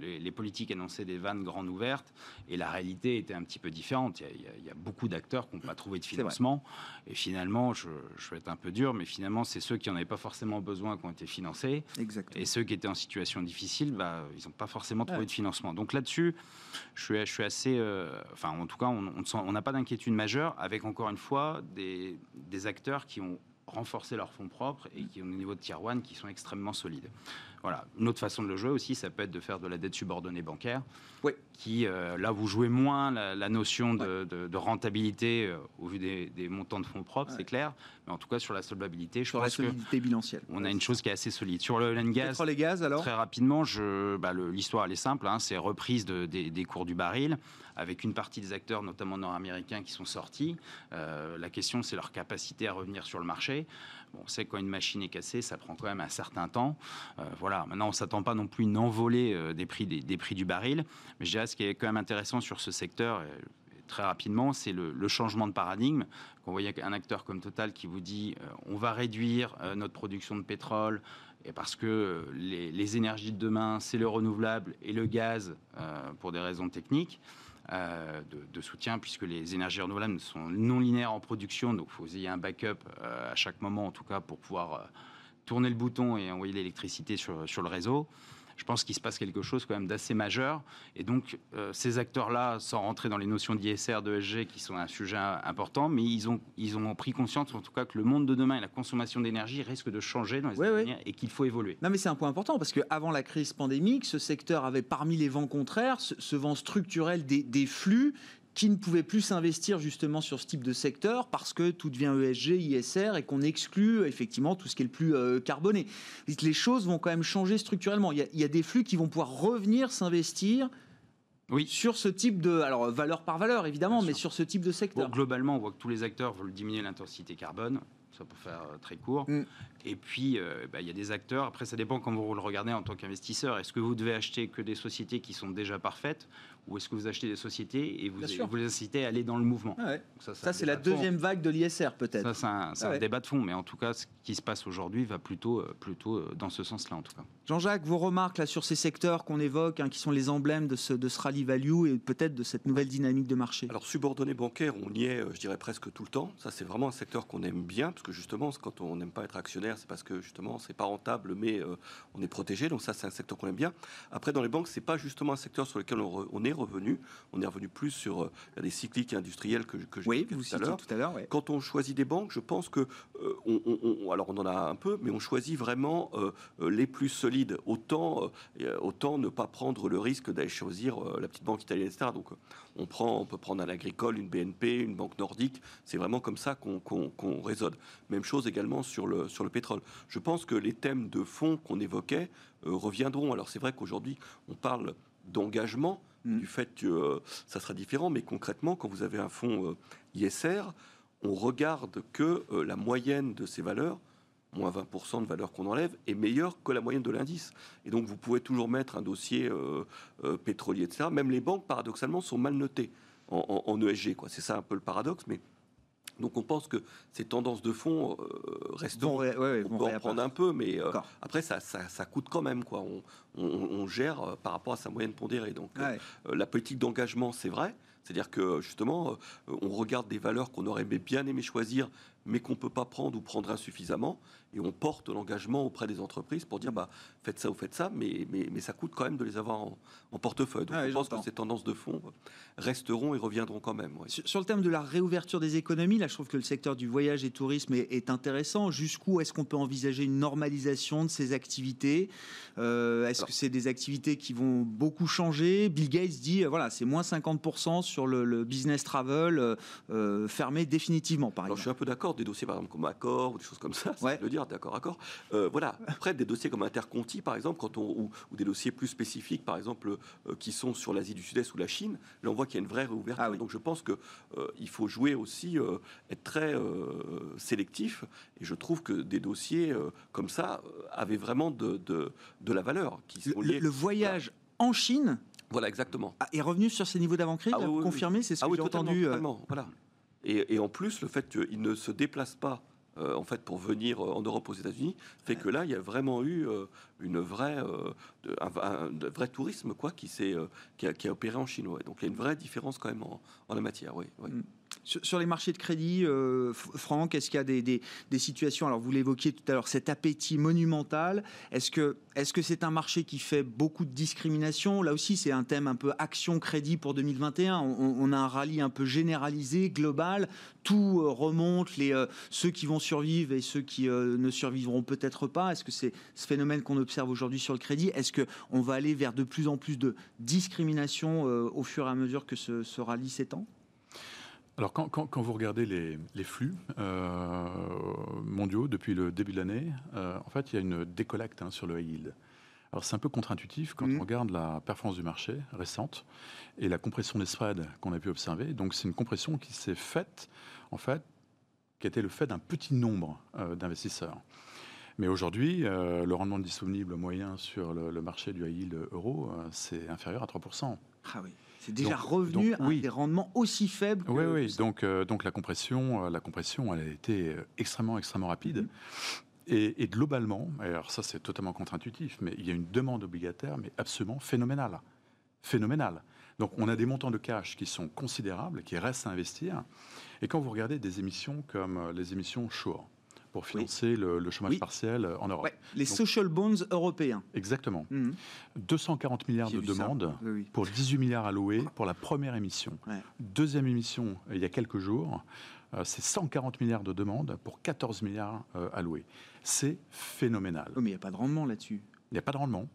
les, politiques annonçaient des vannes grandes ouvertes, et la réalité était un petit peu différente. Il y a, beaucoup d'acteurs qui n'ont pas trouvé de financement, et finalement, je, vais être un peu dur, mais finalement, c'est ceux qui n'en avaient pas forcément besoin qui ont été financés, et ceux qui étaient en situation difficile, bah, ils n'ont pas forcément trouvé de financement. Donc là-dessus, je suis, je suis assez, euh, enfin, en tout cas, on n'a pas d'inquiétude majeure, avec encore une fois des, des acteurs qui ont renforcer leurs fonds propres et qui, au niveau de Tier 1, qui sont extrêmement solides. Voilà. Une autre façon de le jouer aussi, ça peut être de faire de la dette subordonnée bancaire. Oui. Qui, euh, là, vous jouez moins la, notion de, rentabilité euh, au vu des, montants de fonds propres, c'est clair. Mais en tout cas, sur la solvabilité, je sur la solidité bilancielle. On a une chose qui est assez solide. Sur le oil gaz, les gaz, alors? très rapidement, bah, l'histoire, elle est simple. Hein, c'est reprise des, des cours du baril avec une partie des acteurs, notamment nord-américains, qui sont sortis. Euh, la question, c'est leur capacité à revenir sur le marché. On sait que quand une machine est cassée, ça prend quand même un certain temps. voilà Maintenant, on s'attend pas non plus une envolée euh, des prix, des, prix du baril. Mais je dirais ce qui est quand même intéressant sur ce secteur, très rapidement, c'est le, changement de paradigme. Quand vous voyez un acteur comme Total qui vous dit euh, on va réduire euh, notre production de pétrole, et parce que les, énergies de demain, c'est le renouvelable et le gaz pour des raisons techniques. De, soutien, puisque les énergies renouvelables sont non linéaires en production, donc il faut y un backup à chaque moment, en tout cas, pour pouvoir tourner le bouton et envoyer l'électricité sur, sur le réseau je pense qu'il se passe quelque chose quand même d'assez majeur. Et donc, euh, ces acteurs-là, sans rentrer dans les notions d'ISR, d'ESG, qui sont un sujet important, mais ils ont, ils ont pris conscience, en tout cas, que le monde de demain et la consommation d'énergie risquent de changer dans les années à venir et qu'il faut évoluer. Non, mais c'est un point important, parce qu'avant la crise pandémique, ce secteur avait parmi les vents contraires ce, vent structurel des, des flux qui ne pouvaient plus s'investir justement sur ce type de secteur parce que tout devient ESG, ISR et qu'on exclut effectivement tout ce qui est le plus euh, carboné. Les choses vont quand même changer structurellement. Il y, a, des flux qui vont pouvoir revenir s'investir oui. sur ce type de, alors valeur par valeur évidemment, mais sur ce type de secteur. globalement, on voit que tous les acteurs veulent diminuer l'intensité carbone, ça peut faire euh, très court. Mm. Et puis, euh, bah, il y a des acteurs, après ça dépend quand vous le regardez en tant qu'investisseur, est-ce que vous devez acheter que des sociétés qui sont déjà parfaites ou est-ce que vous achetez des sociétés et vous, vous les incitez à aller dans le mouvement? Ah Ça, c'est la deuxième vague de l'ISR peut-être. Ça, c'est un, ah débat de fond, mais en tout cas, ce qui se passe aujourd'hui va plutôt, euh, plutôt euh, dans ce sens-là, en tout cas. Jean-Jacques, vos remarques là, sur ces secteurs qu'on évoque, hein, qui sont les emblèmes de ce, de ce rally value et peut-être de cette nouvelle dynamique de marché? Alors, subordonné bancaire, on y est, je dirais, presque tout le temps. Ça, c'est vraiment un secteur qu'on aime bien, parce que justement, quand on n'aime pas être actionnaire, c'est parce que justement, c'est pas rentable, mais on est protégé. Donc, ça, c'est un secteur qu'on aime bien. Après, dans les banques, c'est pas justement un secteur sur lequel on, on est revenu on est revenu plus sur les euh, cycliques industriels que, que j'ai tout à l'heure. Tout à l'heure Quand on choisit des banques, je pense que euh, on, alors on en a un peu, mais on choisit vraiment euh, les plus solides. Autant, autant ne pas prendre le risque d'aller choisir la petite banque italienne, etc. Donc on prend, on peut prendre un agricole, une BNP, une banque nordique. C'est vraiment comme ça qu'on qu raisonne. Même chose également sur le sur le pétrole. Je pense que les thèmes de fond qu'on évoquait reviendront. Alors c'est vrai qu'aujourd'hui on parle d'engagement Mm. du fait que euh, ça sera différent. Mais concrètement, quand vous avez un fonds euh, ISR, on regarde que euh, la moyenne de ces valeurs, moins 20% de valeur qu'on enlève, est meilleure que la moyenne de l'indice. Et donc vous pouvez toujours mettre un dossier pétrolier, etc. Même les banques, paradoxalement, sont mal notées en, en ESG. C'est ça un peu le paradoxe, mais donc on pense que ces tendances de fond euh, restent. on peut en prendre un peu, mais euh, après ça, ça, coûte quand même quoi. On, gère euh, par rapport à sa moyenne pondérée. Donc la politique d'engagement, c'est vrai. C'est-à-dire que justement, on regarde des valeurs qu'on aurait bien aimé choisir, mais qu'on ne peut pas prendre ou prendre insuffisamment. Et on porte l'engagement auprès des entreprises pour dire bah, faites ça ou faites ça, mais, mais, mais ça coûte quand même de les avoir en, portefeuille. Donc je pense que ces tendances de fond resteront et reviendront quand même. Sur, le thème de la réouverture des économies, là je trouve que le secteur du voyage et tourisme est, intéressant. Jusqu'où est-ce qu'on peut envisager une normalisation de ces activités? Euh, Est-ce que c'est des activités qui vont beaucoup changer? Bill Gates dit euh, voilà, c'est moins 50% sur le, business travel euh, fermé définitivement, par exemple. je suis un peu d'accord des dossiers par exemple comme Accor ou des choses comme ça, ouais. le dire, d'accord, Accor. Euh, voilà. Après, des dossiers comme Interconti, par exemple, quand on, ou, des dossiers plus spécifiques, par exemple, euh, qui sont sur l'Asie du Sud-Est ou la Chine, là on voit qu'il y a une vraie réouverture. Ah Donc je pense qu'il euh, il faut jouer aussi, être très sélectif. Et je trouve que des dossiers comme ça avaient vraiment de, de, la valeur. Qui le, le, voyage en Chine voilà, exactement. Ah, est revenu sur ces niveaux d'avant-crise, ah, oui, confirmé, c'est ce ah que j'ai entendu. Voilà. Et, en plus, le fait qu'il ne se déplace pas en fait, pour venir en Europe aux États-Unis, fait que là, il y a vraiment eu une vraie, un, vrai tourisme quoi, qui, s'est, qui, a, opéré en chinois. Donc il y a une vraie différence quand même en, la matière. Oui, mm. Sur, les marchés de crédit, euh, Franck, est-ce qu'il y a des, situations, alors vous l'évoquiez tout à l'heure, cet appétit monumental, est-ce que c'est -ce c'est un marché qui fait beaucoup de discrimination? Là aussi, c'est un thème un peu action-crédit pour 2021. On, a un rallye un peu généralisé, global, tout euh, remonte, les, euh, ceux qui vont survivre et ceux qui ne survivront peut-être pas. Est-ce que c'est ce phénomène qu'on observe aujourd'hui sur le crédit? Est-ce qu'on va aller vers de plus en plus de discrimination au fur et à mesure que ce, ce rallye s'étend? Alors, quand, vous regardez les, flux euh, mondiaux depuis le début de l'année, euh, en fait, il y a une décollecte hein, sur le high yield. Alors, c'est un peu contre-intuitif quand mm. on regarde la performance du marché récente et la compression des spreads qu'on a pu observer. Donc, c'est une compression qui s'est faite, en fait, qui été le fait d'un petit nombre euh, d'investisseurs. Mais aujourd'hui, le rendement disponible moyen sur le, le marché du high yield euro, c'est inférieur à 3%. Ah oui. C'est déjà revenu à des rendements aussi faibles. oui, oui. Donc, euh, donc la compression, euh, la compression, elle a été euh, extrêmement, extrêmement rapide. Mhm. Et, globalement, alors ça c'est totalement contre-intuitif, mais il y a une demande obligataire, mais absolument phénoménale. Phénoménale. Donc on a des montants de cash qui sont considérables, qui restent à investir. Et quand vous regardez des émissions comme les émissions Shore, pour financer le, chômage partiel en Europe. les social bonds européens. Exactement. 240 mhm. milliards de demandes pour 18 milliards alloués pour la première émission. Deuxième émission, il y a quelques jours, euh, c'est 140 milliards de demandes pour 14 milliards euh, alloués. C'est phénoménal. mais il n'y a pas de rendement là-dessus. Il n'y a pas de rendement.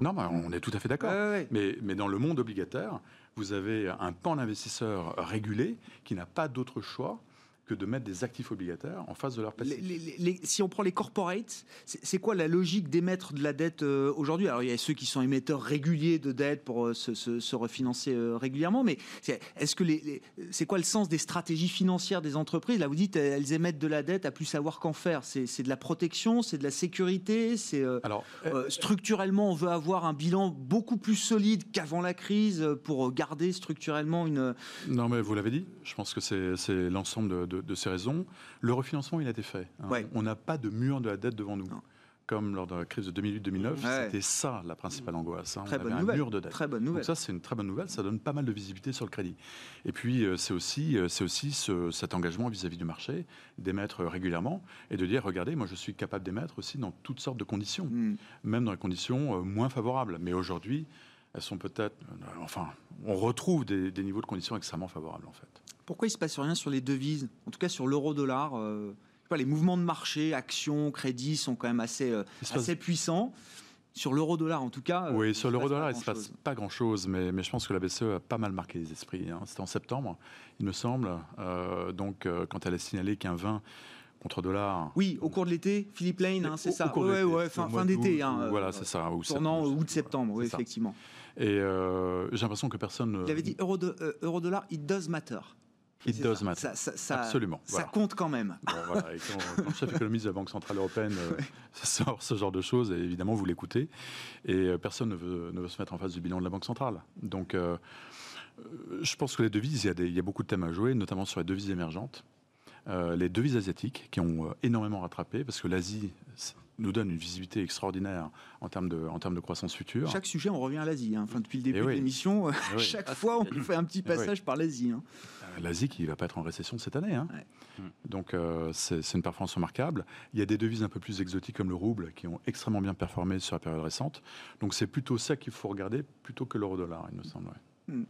Non, on est tout à fait d'accord. mais, mais, dans le monde obligataire, vous avez un pan d'investisseurs régulé qui n'a pas d'autre choix que de mettre des actifs obligataires en face de leur passifs. si on prend les corporates, c'est quoi la logique d'émettre de la dette euh, aujourd'hui? Alors il y a ceux qui sont émetteurs réguliers de dette pour euh, se, refinancer euh, régulièrement, mais est-ce que les, c'est quoi le sens des stratégies financières des entreprises? Là vous dites elles émettent de la dette à plus savoir qu'en faire. C'est de la protection, c'est de la sécurité. C'est alors structurellement on veut avoir un bilan beaucoup plus solide qu'avant la crise pour garder structurellement une. Non mais vous l'avez dit. Je pense que c'est l'ensemble de de, ces raisons. Le refinancement, il a été fait. Hein. On n'a pas de mur de la dette devant nous. Comme lors de la crise de 2008-2009, c'était ça la principale angoisse. Hein. Très bonne nouvelle. mur de dette. Très bonne nouvelle. Donc ça, c'est une très bonne nouvelle. Ça donne pas mal de visibilité sur le crédit. Et puis, euh, c'est aussi, euh, c'est aussi cet engagement vis-à-vis du marché d'émettre régulièrement et de dire, regardez, moi, je suis capable d'émettre aussi dans toutes sortes de conditions, hmm. même dans les conditions euh, moins favorables. Mais aujourd'hui, elles sont peut-être, enfin, on retrouve des, des niveaux de conditions extrêmement favorables, en fait. Pourquoi il ne se passe rien sur les devises En tout cas sur l'euro-dollar euh, les mouvements de marché, actions, crédits sont quand même assez, euh, assez puissants. Sur l'euro-dollar, en tout cas. Euh, oui, sur l'euro-dollar, il ne se passe pas grand-chose, mais, mais, je pense que la BCE a pas mal marqué les esprits. Hein. C'était en septembre, il me semble. donc, quand elle a signalé qu'un 20 contre dollar. Oui, au cours de l'été, Philippe Lane, hein, c'est ça. Ouais, ouais, fin, fin d'été. Hein, voilà, c'est ça. tournant août-septembre, oui, effectivement. Et j'ai l'impression que personne. Il avait dit euro-dollar, it does matter. It does matter. Ça, Absolument. Ça compte quand même. voilà. Et quand, le chef économiste de la Banque Centrale Européenne euh, sort ce genre de choses, et évidemment, vous l'écoutez. Et euh, personne ne veut, ne veut, se mettre en face du bilan de la Banque Centrale. Donc, euh, je pense que les devises, il y, a il y, a beaucoup de thèmes à jouer, notamment sur les devises émergentes. les devises asiatiques qui ont énormément rattrapé, parce que l'Asie nous donne une visibilité extraordinaire en termes de, en termes de croissance future. Chaque sujet, on revient à l'Asie. Hein. Enfin, depuis le début de l'émission, chaque fois, on fait un petit passage par l'Asie. Hein. L'Asie qui ne va pas être en récession cette année. Hein. Donc, euh, c'est une performance remarquable. Il y a des devises un peu plus exotiques comme le rouble qui ont extrêmement bien performé sur la période récente. Donc, c'est plutôt ça qu'il faut regarder plutôt que l'euro-dollar, il me semble. Hmm.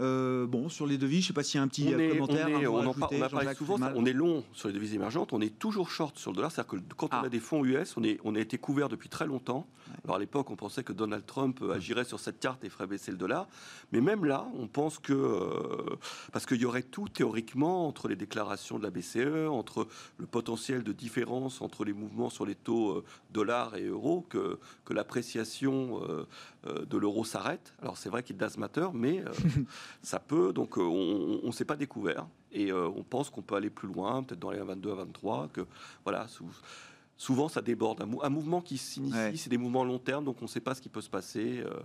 Euh, bon, sur les devises, je ne sais pas s'il y a un petit commentaire. On, est, on, en, parle souvent, on est long sur les devises émergentes, on est toujours short sur le dollar. C'est-à-dire que quand on ah. a des fonds US, on, est, on a été couvert depuis très longtemps. Alors à l'époque, on pensait que Donald Trump euh, agirait sur cette carte et ferait baisser le dollar. Mais même là, on pense que. Euh, parce qu'il y aurait tout théoriquement entre les déclarations de la BCE, entre le potentiel de différence entre les mouvements sur les taux dollars et euros, que, que l'appréciation de l'euro s'arrête. Alors c'est vrai qu'il does matter, mais. Ça peut, donc euh, on ne s'est pas découvert. Et euh, on pense qu'on peut aller plus loin, peut-être dans les 22 à 23, que voilà, souvent ça déborde. Un, mouvement qui s'initie, c'est des mouvements long terme, donc on ne sait pas ce qui peut se passer. Euh,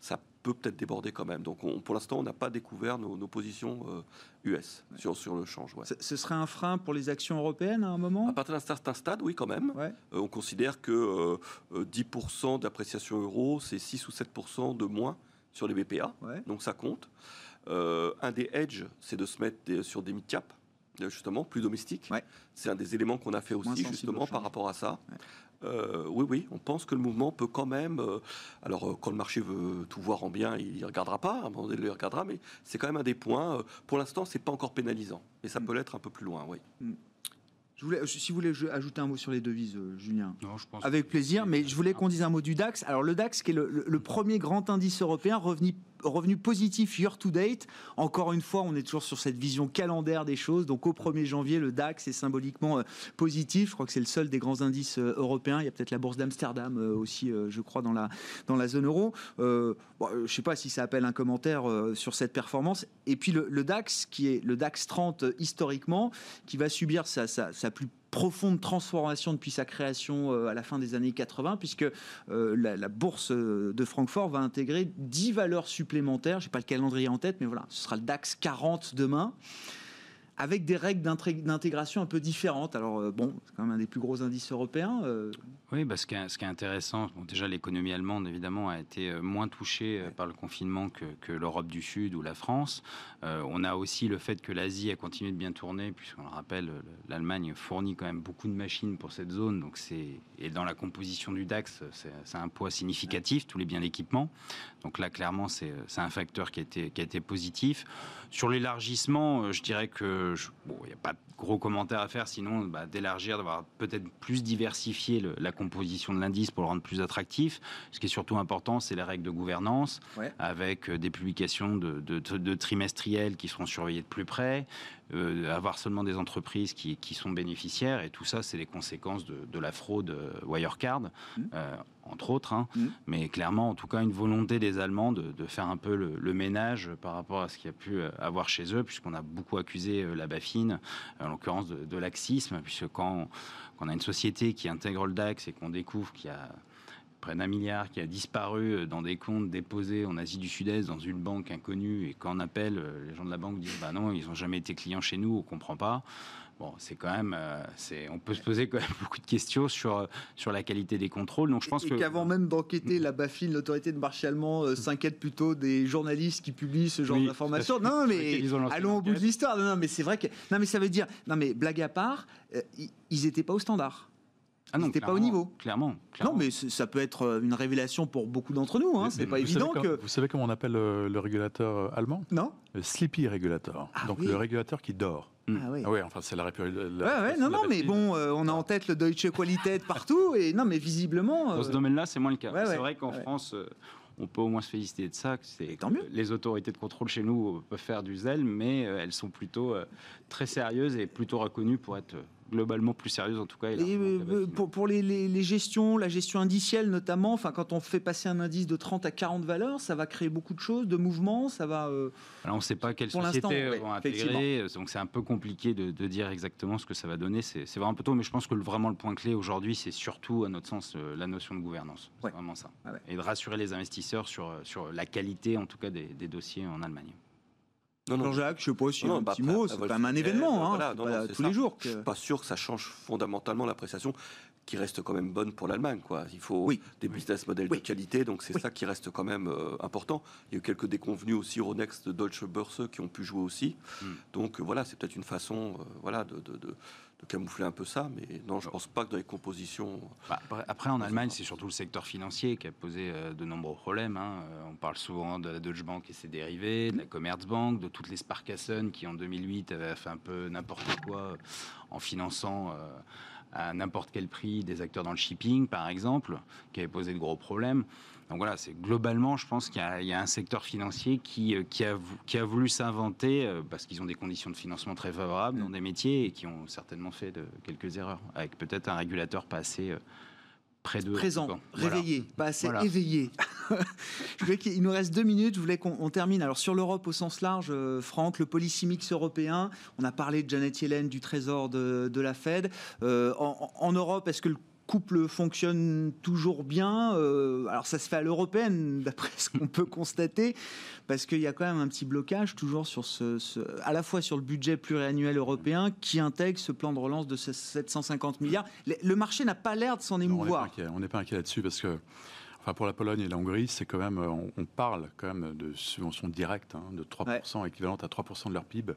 ça peut peut-être déborder quand même. Donc pour l'instant, on n'a pas découvert nos, positions US sur, sur le change. Ce serait un frein pour les actions européennes à un moment? À partir d'un certain stade, oui, quand même. Euh, on considère que 10% d'appréciation euro, c'est 6 ou 7% de moins sur les BPA. Donc ça compte. un des edges, c'est de se mettre sur des mid-cap justement, plus domestique. C'est un des éléments qu'on a fait aussi, justement, par rapport à ça. Euh, oui, oui, on pense que le mouvement peut quand même. Euh, alors, euh, quand le marché veut tout voir en bien, il ne regardera pas, à un moment donné, il le regardera, mais c'est quand même un des points. pour l'instant, c'est pas encore pénalisant, mais ça mm. peut l'être un peu plus loin, oui. Mm. Je voulais, si vous voulez ajouter un mot sur les devises, Julien. Non, je pense Avec plaisir, mais je voulais qu'on dise un mot du DAX. Alors, le DAX, qui est le, le premier grand indice européen, revenu revenu positif year to date. Encore une fois, on est toujours sur cette vision calendaire des choses. Donc au 1er janvier, le DAX est symboliquement euh, positif. Je crois que c'est le seul des grands indices euh, européens. Il y a peut-être la bourse d'Amsterdam euh, aussi, je crois, dans la, dans la zone euro. je ne sais pas si ça appelle un commentaire sur cette performance. Et puis le, DAX, qui est le DAX 30 historiquement, qui va subir sa, sa, sa plus profonde transformation depuis sa création euh, à la fin des années 80, puisque euh, la, bourse euh, de Francfort va intégrer 10 valeurs supplémentaires. Je n'ai pas le calendrier en tête, mais voilà, ce sera le DAX 40 demain avec des règles d'intégration un peu différentes. Alors, bon, c'est quand même un des plus gros indices européens. Oui, bah, ce, qui est, ce, qui est, intéressant, bon, déjà l'économie allemande évidemment a été euh, moins touchée euh, par le confinement que, que l'Europe du Sud ou la France. Euh, on a aussi le fait que l'Asie a continué de bien tourner, puisqu'on le rappelle, l'Allemagne fournit quand même beaucoup de machines pour cette zone, donc c'est et dans la composition du DAX, c'est un poids significatif, tous les biens d'équipement. Donc là, clairement, c'est un facteur qui a été, qui a été positif. Sur l'élargissement, je dirais que n'y a pas gros commentaires à faire, sinon bah, d'élargir, d'avoir peut-être plus diversifié le, la composition de l'indice pour le rendre plus attractif. Ce qui est surtout important, c'est les règles de gouvernance, avec euh, des publications de, trimestriels qui seront surveillées de plus près, euh, avoir seulement des entreprises qui, sont bénéficiaires, et tout ça, c'est les conséquences de, la fraude euh, Wirecard. Mmh. entre autres, hein. mmh. mais clairement, en tout cas, une volonté des Allemands de, faire un peu le, ménage par rapport à ce qu'il y a pu avoir chez eux, puisqu'on a beaucoup accusé la Bafine, en l'occurrence de, laxisme, puisque quand qu'on a une société qui intègre le DAX et qu'on découvre qu'il y a près d'un milliard qui a disparu dans des comptes déposés en Asie du Sud-Est dans une banque inconnue et quand on appelle, euh, les gens de la banque disent bah non, ils n'ont jamais été clients chez nous, on comprend pas. Bon, c'est quand même, euh, c'est, on peut se poser quand même beaucoup de questions sur sur la qualité des contrôles. Donc je pense et, qu'avant même d'enquêter, la BaFin, l'autorité de marché allemand, euh, s'inquiète plutôt des journalistes qui publient ce genre d'informations. Non, mais allons au bout de l'histoire. Non, mais c'est vrai que non, mais ça veut dire non, mais blague à part, ils n'étaient pas au standard. Ah non, pas au niveau. Clairement, Non, mais ça peut être euh, une révélation pour beaucoup d'entre nous. Hein. C'est pas évident que. Vous savez comment on appelle euh, le, régulateur euh, allemand? Non. Le sleepy régulateur. Ah Donc le régulateur qui dort. Ah oui. Ah oui, enfin c'est la, république. ouais, non, non, mais bon, on a en tête le Deutsche Qualität partout, et non, mais visiblement. Dans ce domaine-là, c'est moins le cas. c'est vrai qu'en France, on peut au moins se féliciter de ça. C'est tant mieux. Les autorités de contrôle chez nous peuvent faire du zèle, mais elles sont plutôt très sérieuses et plutôt reconnues pour être globalement plus sérieuse en tout cas. Euh, pour, pour les, les, gestions, la gestion indicielle notamment, enfin quand on fait passer un indice de 30 à 40 valeurs, ça va créer beaucoup de choses, de mouvements, ça va. Euh, Alors on ne sait pas quelles sociétés vont intégrer, donc c'est un peu compliqué de, de, dire exactement ce que ça va donner. C'est vraiment un peu tôt, mais je pense que vraiment le point clé aujourd'hui, c'est surtout à notre sens euh, la notion de gouvernance. C'est vraiment ça. Ah Et de rassurer les investisseurs sur, sur la qualité en tout cas des, des dossiers en Allemagne. Non, Jacques, je sais pas si un bah, petit mot, c'est quand même un événement, hein, tous les jours. Je suis pas sûr que ça change fondamentalement l'appréciation qui reste quand même bonne pour l'Allemagne. Quoi. Il faut des business models de qualité, donc c'est ça qui reste quand même euh, important. Il y a eu quelques déconvenus aussi Euronext de Deutsche Börse qui ont pu jouer aussi. Hmm. Donc voilà, c'est peut-être une façon euh, voilà, de, de de camoufler un peu ça, mais non, je pense pas que dans les compositions. Bah, après, en Allemagne, c'est surtout le secteur financier qui a posé euh, de nombreux problèmes. Hein. Euh, on parle souvent de la Deutsche Bank et ses dérivés, de la Commerzbank, de toutes les Sparkassen qui, en 2008, avaient fait un peu n'importe quoi euh, en finançant. à n'importe quel prix des acteurs dans le shipping, par exemple, qui avaient posé de gros problèmes. Donc voilà, c'est globalement, je pense qu'il y, a un secteur financier qui, euh, qui, a, qui a voulu s'inventer euh, parce qu'ils ont des conditions de financement très favorables dans mm. des métiers et qui ont certainement fait de, quelques erreurs, avec peut-être un régulateur pas assez euh, près de présent, réveillé, pas assez éveillé. je voulais qu'il nous reste deux minutes. Je voulais qu'on termine. Alors sur l'Europe au sens large, Franck, le policy mix européen. On a parlé de Janet Yellen du Trésor de, de la Fed. en, en, Europe, est-ce que le couple fonctionne toujours bien. Euh, alors ça se fait à l'européenne, d'après ce qu'on peut constater, parce qu'il y a quand même un petit blocage toujours sur ce, à la fois sur le budget pluriannuel européen qui intègre ce plan de relance de 750 milliards. Le marché n'a pas l'air de s'en émouvoir. on n'est pas inquiet là-dessus parce que pour la Pologne et la Hongrie, c'est quand même, on, parle quand même de subventions directes hein, de 3%, équivalentes à 3% de leur PIB.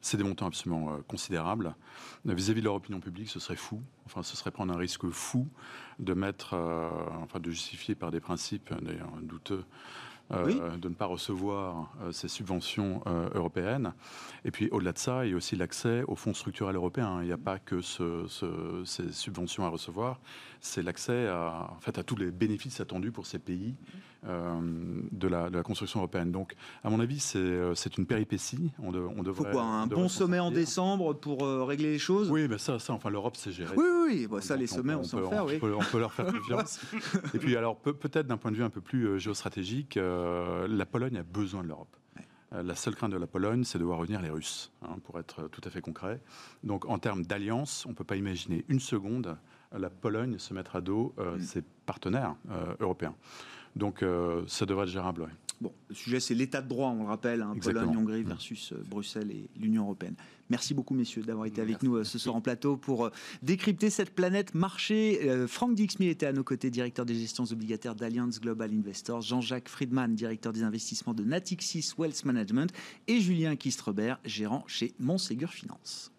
C'est des montants absolument euh, considérables. Vis-à-vis de leur opinion publique, ce serait fou. Enfin, ce serait prendre un risque fou de mettre, euh, enfin, de justifier par des principes d'ailleurs douteux euh, de ne pas recevoir euh, ces subventions euh, européennes. Et puis au-delà de ça, il y a aussi l'accès aux fonds structurels européens. Il n'y a pas que ces subventions à recevoir, c'est l'accès à, en fait, à tous les bénéfices attendus pour ces pays de la, construction européenne. Donc, à mon avis, c'est une péripétie. On, on devrait. Faut quoi, un bon sommet en décembre pour régler les choses? Oui, mais ça, ça enfin, l'Europe, c'est géré. Oui, oui, bah, ça, les sommets, on, s'en peut, on peut leur faire confiance. Et puis, alors, peut-être d'un point de vue un peu plus géostratégique, euh, la Pologne a besoin de l'Europe. Euh, la seule crainte de la Pologne, c'est de voir revenir les Russes, hein, pour être tout à fait concret. Donc, en termes d'alliance, on ne peut pas imaginer une seconde la Pologne se mettre à dos euh, mm. ses partenaires européens. Donc, ça devrait être gérable. Bon, le sujet, c'est l'état de droit, on le rappelle, hein, Pologne, Hongrie versus Bruxelles et l'Union européenne. Merci beaucoup, messieurs, d'avoir été avec nous euh, ce soir en plateau pour euh, décrypter cette planète marché. Euh, Franck Dixmier était à nos côtés, directeur des gestions obligataires d'Alliance Global Investors, Jean-Jacques Friedman, directeur des investissements de Natixis Wealth Management, et Julien Kistrebert, gérant chez Montségur Finance.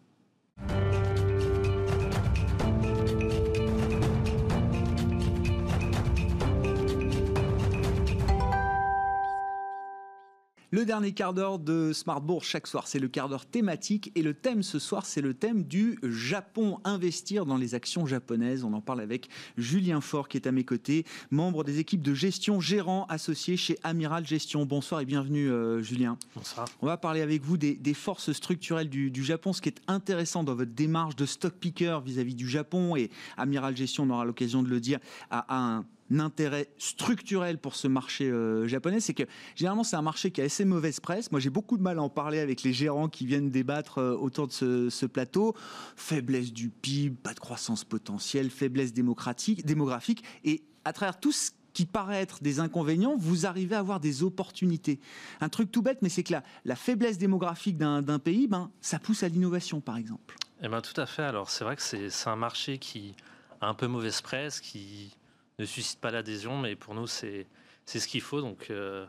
Le dernier quart d'heure de Smart Bourse chaque soir, c'est le quart d'heure thématique et le thème ce soir, c'est le thème du Japon, investir dans les actions japonaises. On en parle avec Julien Faure qui est à mes côtés, membre des équipes de gestion, gérant associé chez Amiral Gestion. Bonsoir et bienvenue euh, Julien. Bonsoir. On va parler avec vous des, forces structurelles du, Japon, ce qui est intéressant dans votre démarche de stock picker vis-à-vis du Japon et Amiral Gestion, on aura l'occasion de le dire, a un intérêt structurel pour ce marché euh, japonais, c'est que généralement c'est un marché qui a assez mauvaise presse. Moi j'ai beaucoup de mal à en parler avec les gérants qui viennent débattre euh, autour de ce, plateau. Faiblesse du PIB, pas de croissance potentielle, faiblesse démocratique, démographique, et à travers tout ce qui paraît être des inconvénients, vous arrivez à avoir des opportunités. Un truc tout bête, mais c'est que la, la faiblesse démographique d'un pays, ben, ça pousse à l'innovation, par exemple. Eh ben, tout à fait. Alors, c'est vrai que c'est un marché qui a un peu mauvaise presse, qui ne suscite pas l'adhésion, mais pour nous, c'est ce qu'il faut. Donc, euh,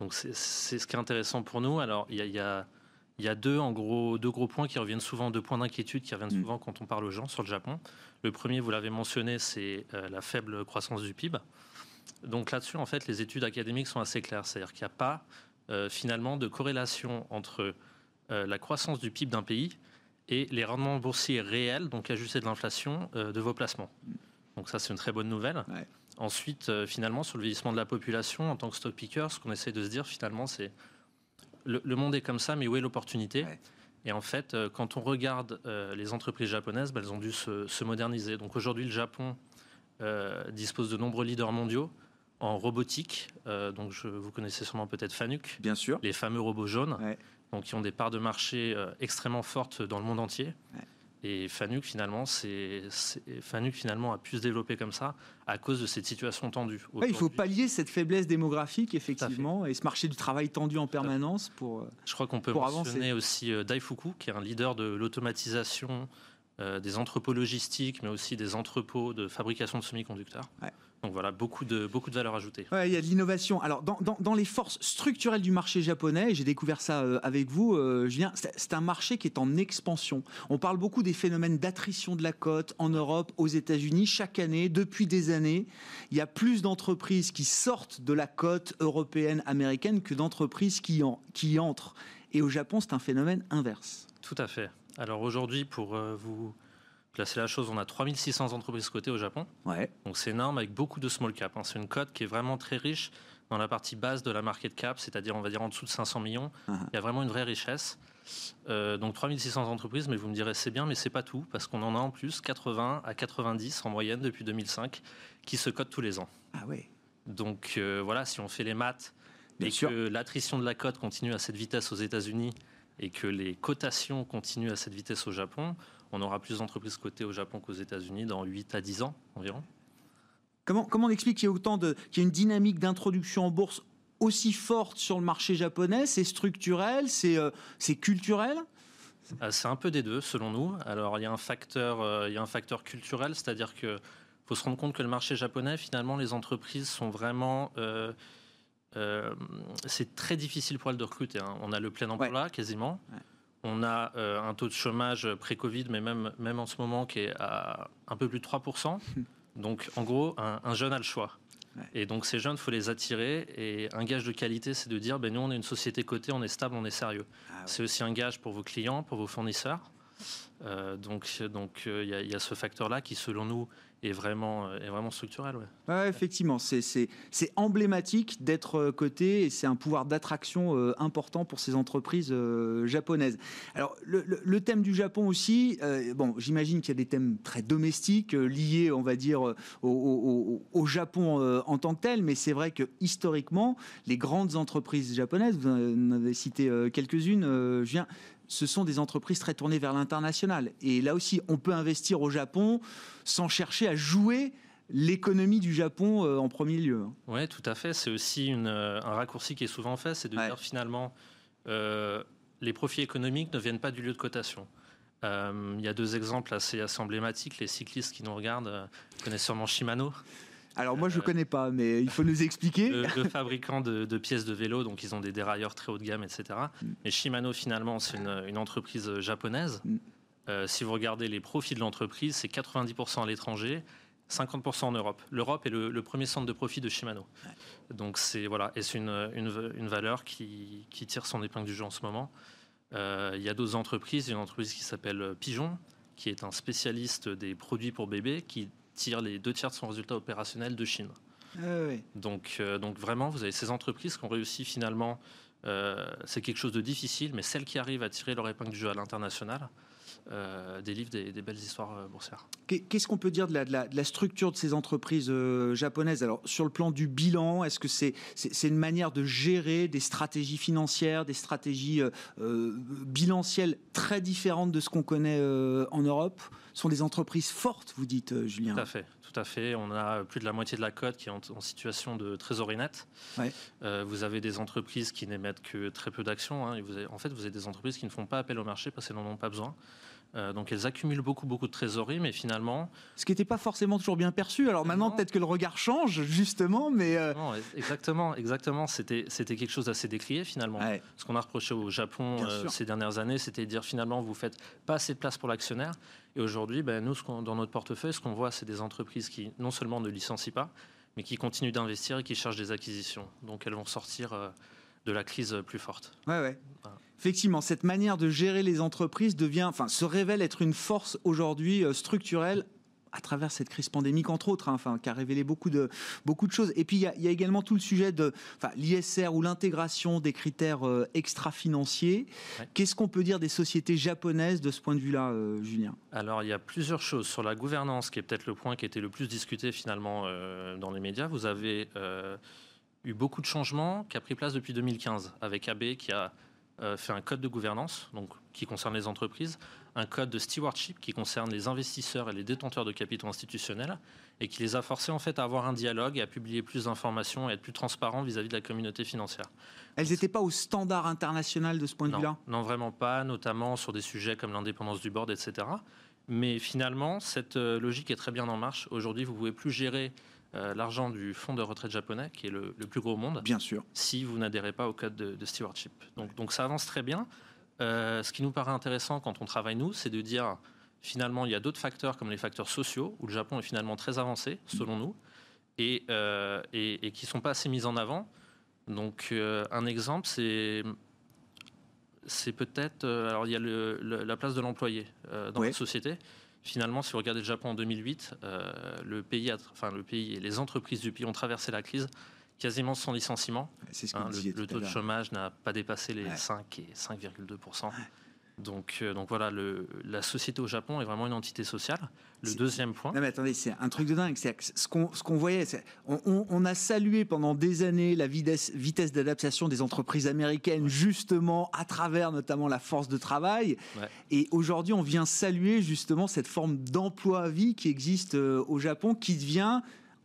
donc c'est ce qui est intéressant pour nous. Alors, il y a, y, a, y a, deux, en gros, deux gros points qui reviennent souvent, deux points d'inquiétude qui reviennent mm. souvent quand on parle aux gens sur le Japon. Le premier, vous l'avez mentionné, c'est euh, la faible croissance du PIB. Donc là-dessus, en fait, les études académiques sont assez claires. C'est-à-dire qu'il n'y a pas euh, finalement de corrélation entre la croissance du PIB d'un pays et les rendements boursiers réels, donc ajustés de l'inflation, de vos placements. Donc ça, c'est une très bonne nouvelle. Ensuite, euh, finalement, sur le vieillissement de la population, en tant que stock picker, ce qu'on essaie de se dire finalement, c'est le, monde est comme ça, mais où est l'opportunité? Et en fait, euh, quand on regarde euh, les entreprises japonaises, bah, elles ont dû se, moderniser. Donc aujourd'hui, le Japon dispose de nombreux leaders mondiaux en robotique. donc je, vous connaissez sûrement peut-être Fanuc. Bien sûr. Les fameux robots jaunes. Donc qui ont des parts de marché extrêmement fortes dans le monde entier. Et Fanuc finalement, c'est, Fanuc finalement a pu se développer comme ça à cause de cette situation tendue. il faut pallier cette faiblesse démographique effectivement et ce marché du travail tendu en permanence pour. Euh, Je crois qu'on peut mentionner aussi euh, Daifuku, qui est un leader de l'automatisation des entrepôts logistiques, mais aussi des entrepôts de fabrication de semi-conducteurs. Donc voilà, beaucoup de, beaucoup de valeur ajoutée. il y a de l'innovation. Alors, dans, dans, les forces structurelles du marché japonais, j'ai découvert ça euh, avec vous, euh, Julien, c'est un marché qui est en expansion. On parle beaucoup des phénomènes d'attrition de la cote en Europe, aux États-Unis. Chaque année, depuis des années, il y a plus d'entreprises qui sortent de la cote européenne, américaine, que d'entreprises qui, en, qui entrent. Et au Japon, c'est un phénomène inverse. Tout à fait. Alors aujourd'hui, pour euh, vous placer la chose, on a 3600 entreprises cotées au Japon. Ouais. Donc c'est énorme avec beaucoup de small cap. Hein. C'est une cote qui est vraiment très riche dans la partie basse de la market cap, c'est-à-dire on va dire en dessous de 500 millions. Uh-huh. Il y a vraiment une vraie richesse. Euh, donc 3600 entreprises, mais vous me direz c'est bien, mais c'est pas tout, parce qu'on en a en plus 80 à 90 en moyenne depuis 2005 qui se cotent tous les ans. Ah ouais. Donc euh, voilà, si on fait les maths et que l'attrition de la cote continue à cette vitesse aux États-Unis et que les cotations continuent à cette vitesse au Japon, on aura plus d'entreprises cotées au Japon qu'aux États-Unis dans 8 à 10 ans environ. Comment, comment on explique qu'il y a autant de, qu'il y a une dynamique d'introduction en bourse aussi forte sur le marché japonais? C'est structurel, c'est, euh, c'est culturel? Euh, C'est un peu des deux, selon nous. Alors, il y a un facteur, euh, il y a un facteur culturel, c'est-à-dire que faut se rendre compte que le marché japonais, finalement, les entreprises sont vraiment c'est très difficile pour elles de recruter. Hein. On a le plein emploi quasiment. On a un taux de chômage pré-Covid, mais même, même en ce moment, qui est à un peu plus de 3%. Donc, en gros, un, jeune a le choix. Et donc, ces jeunes, il faut les attirer. Et un gage de qualité, c'est de dire, ben, nous, on est une société cotée, on est stable, on est sérieux. Ah c'est aussi un gage pour vos clients, pour vos fournisseurs. Euh, donc, donc, euh, il y, a ce facteur-là qui, selon nous, est vraiment, euh, est vraiment structurel. Ouais. effectivement, c'est emblématique d'être euh, coté et c'est un pouvoir d'attraction euh, important pour ces entreprises japonaises. Alors, le, thème du Japon aussi, bon, j'imagine qu'il y a des thèmes très domestiques liés, on va dire, au, au Japon en tant que tel, mais c'est vrai que historiquement, les grandes entreprises japonaises, vous en avez cité quelques-unes, je viens ce sont des entreprises très tournées vers l'international. Et là aussi, on peut investir au Japon sans chercher à jouer l'économie du Japon euh, en premier lieu. Oui, tout à fait. C'est aussi euh, un raccourci qui est souvent fait, c'est de dire finalement, euh, les profits économiques ne viennent pas du lieu de cotation. Il y a deux exemples assez, assez emblématiques. Les cyclistes qui nous regardent connaissent sûrement Shimano. Alors moi je ne connais pas, mais il faut nous expliquer. Le, fabricant de, pièces de vélo, donc ils ont des dérailleurs très haut de gamme, etc. Mm. Mais Shimano finalement c'est une, entreprise japonaise. Mm. Euh, si vous regardez les profits de l'entreprise, c'est 90% à l'étranger, 50% en Europe. L'Europe est le, premier centre de profit de Shimano. Donc c'est voilà, et c'est une, valeur qui, tire son épingle du jeu en ce moment. Euh, il y a d'autres entreprises, une entreprise qui s'appelle Pigeon, qui est un spécialiste des produits pour bébés, qui tire les deux tiers de son résultat opérationnel de Chine. Ah donc, euh, donc vraiment, vous avez ces entreprises qui ont réussi finalement, euh, c'est quelque chose de difficile, mais celles qui arrivent à tirer leur épingle du jeu à l'international, euh, délivrent des, belles histoires boursières. Qu'est-ce qu'on peut dire de la, structure de ces entreprises japonaises? Alors, sur le plan du bilan, est-ce que c'est c'est une manière de gérer des stratégies financières, des stratégies bilancielles très différentes de ce qu'on connaît en Europe? Sont des entreprises fortes, vous dites, euh, Julien. Tout à fait. Tout à fait. On a plus de la moitié de la cote qui est en, situation de trésorerie nette. Euh, vous avez des entreprises qui n'émettent que très peu d'actions. Hein, en fait, vous avez des entreprises qui ne font pas appel au marché parce qu'elles n'en ont pas besoin. Euh, donc elles accumulent beaucoup, beaucoup de trésorerie, mais finalement... Ce qui n'était pas forcément toujours bien perçu. Alors maintenant, peut-être que le regard change, justement, mais... Euh, non, exactement, exactement. C'était, quelque chose d'assez décrié, finalement. Ce qu'on a reproché au Japon euh, ces dernières années, c'était de dire, finalement, vous faites pas assez de place pour l'actionnaire. Et aujourd'hui, ben, nous, dans notre portefeuille, ce qu'on voit, c'est des entreprises qui, non seulement ne licencient pas, mais qui continuent d'investir et qui cherchent des acquisitions. Donc elles vont sortir de la crise plus forte. Ouais, ouais effectivement, cette manière de gérer les entreprises devient, enfin, se révèle être une force aujourd'hui euh, structurelle à travers cette crise pandémique, entre autres, hein, enfin, qui a révélé beaucoup de, beaucoup de choses. Et puis, il y, a, également tout le sujet de l'ISR ou l'intégration des critères euh, extra-financiers. Qu'est-ce qu'on peut dire des sociétés japonaises de ce point de vue-là, euh, Julien? Alors, il y a plusieurs choses. Sur la gouvernance, qui est peut-être le point qui a été le plus discuté finalement dans les médias, vous avez eu beaucoup de changements qui a pris place depuis 2015, avec AB qui a euh, fait un code de gouvernance, donc qui concerne les entreprises, un code de stewardship qui concerne les investisseurs et les détenteurs de capitaux institutionnels, et qui les a forcés en fait à avoir un dialogue et à publier plus d'informations et être plus transparents vis-à-vis de la communauté financière. Elles n'étaient pas au standard international de ce point de vue-là? Non, vraiment pas, notamment sur des sujets comme l'indépendance du board, etc. Mais finalement, cette euh, logique est très bien en marche. Aujourd'hui, vous pouvez plus gérer euh, l'argent du fonds de retraite japonais, qui est le, plus gros au monde. Bien sûr. Si vous n'adhérez pas au code de, stewardship. Donc, donc ça avance très bien. Euh, ce qui nous paraît intéressant quand on travaille nous, c'est de dire finalement il y a d'autres facteurs comme les facteurs sociaux où le Japon est finalement très avancé selon nous et, euh, et, qui sont pas assez mis en avant. Donc un exemple c'est c'est peut-être alors il y a la place de l'employé dans la société finalement, si vous regardez le Japon en 2008, euh, le, pays enfin, le pays et les entreprises du pays ont traversé la crise quasiment sans licenciement. Ce hein, le, taux de chômage n'a pas dépassé les 5 et 5,2 Donc, euh, donc voilà, le, la société au Japon est vraiment une entité sociale. Le deuxième point. Non mais attendez, c'est un truc de dingue. Ce qu'on ce qu'on voyait, on, on, a salué pendant des années la vitesse, vitesse d'adaptation des entreprises américaines, justement à travers notamment la force de travail. Et aujourd'hui, on vient saluer justement cette forme d'emploi à vie qui existe euh, au Japon, qui devient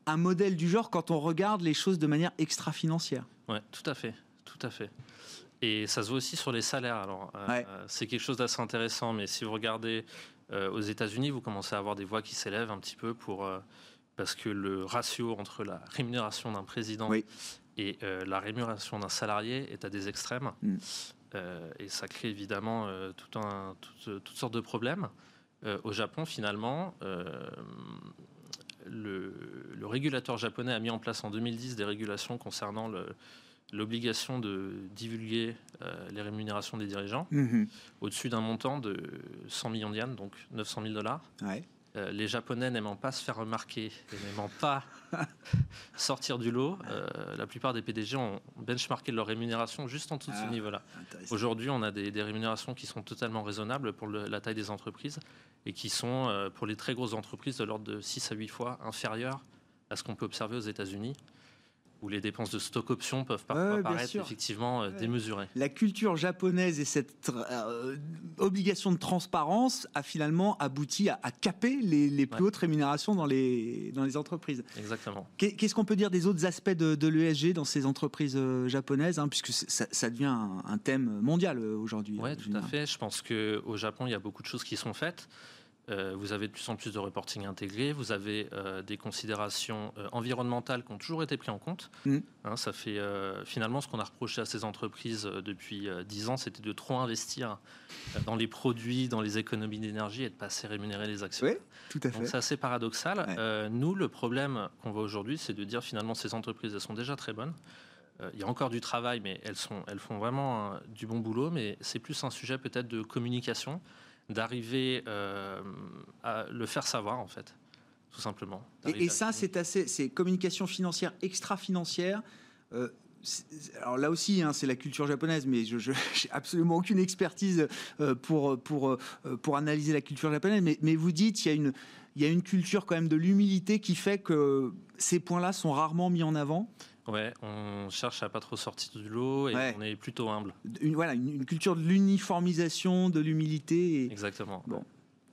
un modèle du genre quand on regarde les choses de manière extra-financière. Oui, tout à fait, tout à fait. Et ça se voit aussi sur les salaires. Alors, euh, c'est quelque chose d'assez intéressant, mais si vous regardez euh, aux États-Unis, vous commencez à avoir des voix qui s'élèvent un petit peu pour euh, parce que le ratio entre la rémunération d'un président et la rémunération d'un salarié est à des extrêmes. Mm. et ça crée évidemment tout un, toutes sortes de problèmes. au Japon, finalement, le, le, régulateur japonais a mis en place en 2010 des régulations concernant le, l'obligation de divulguer euh, les rémunérations des dirigeants mhm. au-dessus d'un montant de 100 millions de yens, donc 900 000 dollars. Euh, les Japonais n'aimant pas se faire remarquer et n'aimant pas sortir du lot, euh, la plupart des PDG ont benchmarké leur rémunération juste en dessous de ce ah, niveau-là. Aujourd'hui, on a des, rémunérations qui sont totalement raisonnables pour la taille des entreprises et qui sont, pour les très grosses entreprises, de l'ordre de 6 à 8 fois inférieures à ce qu'on peut observer aux États-Unis où les dépenses de stock options peuvent parfois paraître effectivement euh, démesurées. La culture japonaise et cette euh, obligation de transparence a finalement abouti à, caper les, plus hautes rémunérations dans les, dans les entreprises. Exactement. Qu'est-ce qu'on peut dire des autres aspects de, l'ESG dans ces entreprises euh, japonaises, hein, puisque ça, devient un, thème mondial aujourd'hui Oui, tout à fait. Je pense qu'au Japon, il y a beaucoup de choses qui sont faites. Euh, vous avez de plus en plus de reporting intégré, vous avez euh, des considérations euh, environnementales qui ont toujours été prises en compte. Mm. Hein, ça fait finalement ce qu'on a reproché à ces entreprises depuis dix ans, c'était de trop investir dans les produits, dans les économies d'énergie et de pas assez rémunérer les actions. Oui, tout à fait. Donc c'est assez paradoxal. nous, le problème qu'on voit aujourd'hui, c'est de dire finalement ces entreprises, elles sont déjà très bonnes. Il y a encore du travail, mais elles, sont, elles font vraiment du bon boulot. Mais c'est plus un sujet peut-être de communication d'arriver euh, à le faire savoir, en fait, tout simplement. Et, ça, c'est assez, c'est communication financière, extra-financière. Euh, alors là aussi, hein, c'est la culture japonaise, mais je n'ai absolument aucune expertise euh, pour, pour, pour analyser la culture japonaise. Mais, mais vous dites, il y, a une, il y a une culture quand même de l'humilité qui fait que ces points-là sont rarement mis en avant. Ouais, on cherche à pas trop sortir du lot et on est plutôt humble. Une, voilà, une, culture de l'uniformisation, de l'humilité. Exactement. Bon.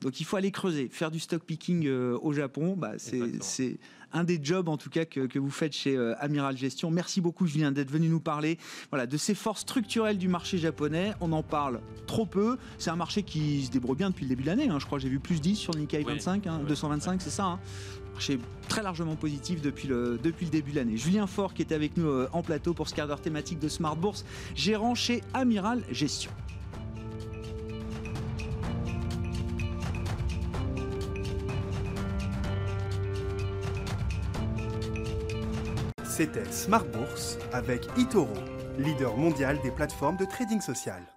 Donc il faut aller creuser, faire du stock picking euh, au Japon, bah, c'est un des jobs en tout cas que, que vous faites chez euh, Amiral Gestion. Merci beaucoup Julien d'être venu nous parler voilà, de ces forces structurelles du marché japonais. On en parle trop peu. C'est un marché qui se débrouille bien depuis le début de l'année. Hein. Je crois que j'ai vu plus 10 sur Nikkei 25, 225, c'est ça. Hein marché très largement positif depuis le, début de l'année. Julien Faure qui était avec nous euh, en plateau pour ce quart d'heure thématique de Smart Bourse, gérant chez Amiral Gestion. C'était Smart Bourse avec Itoro, leader mondial des plateformes de trading social.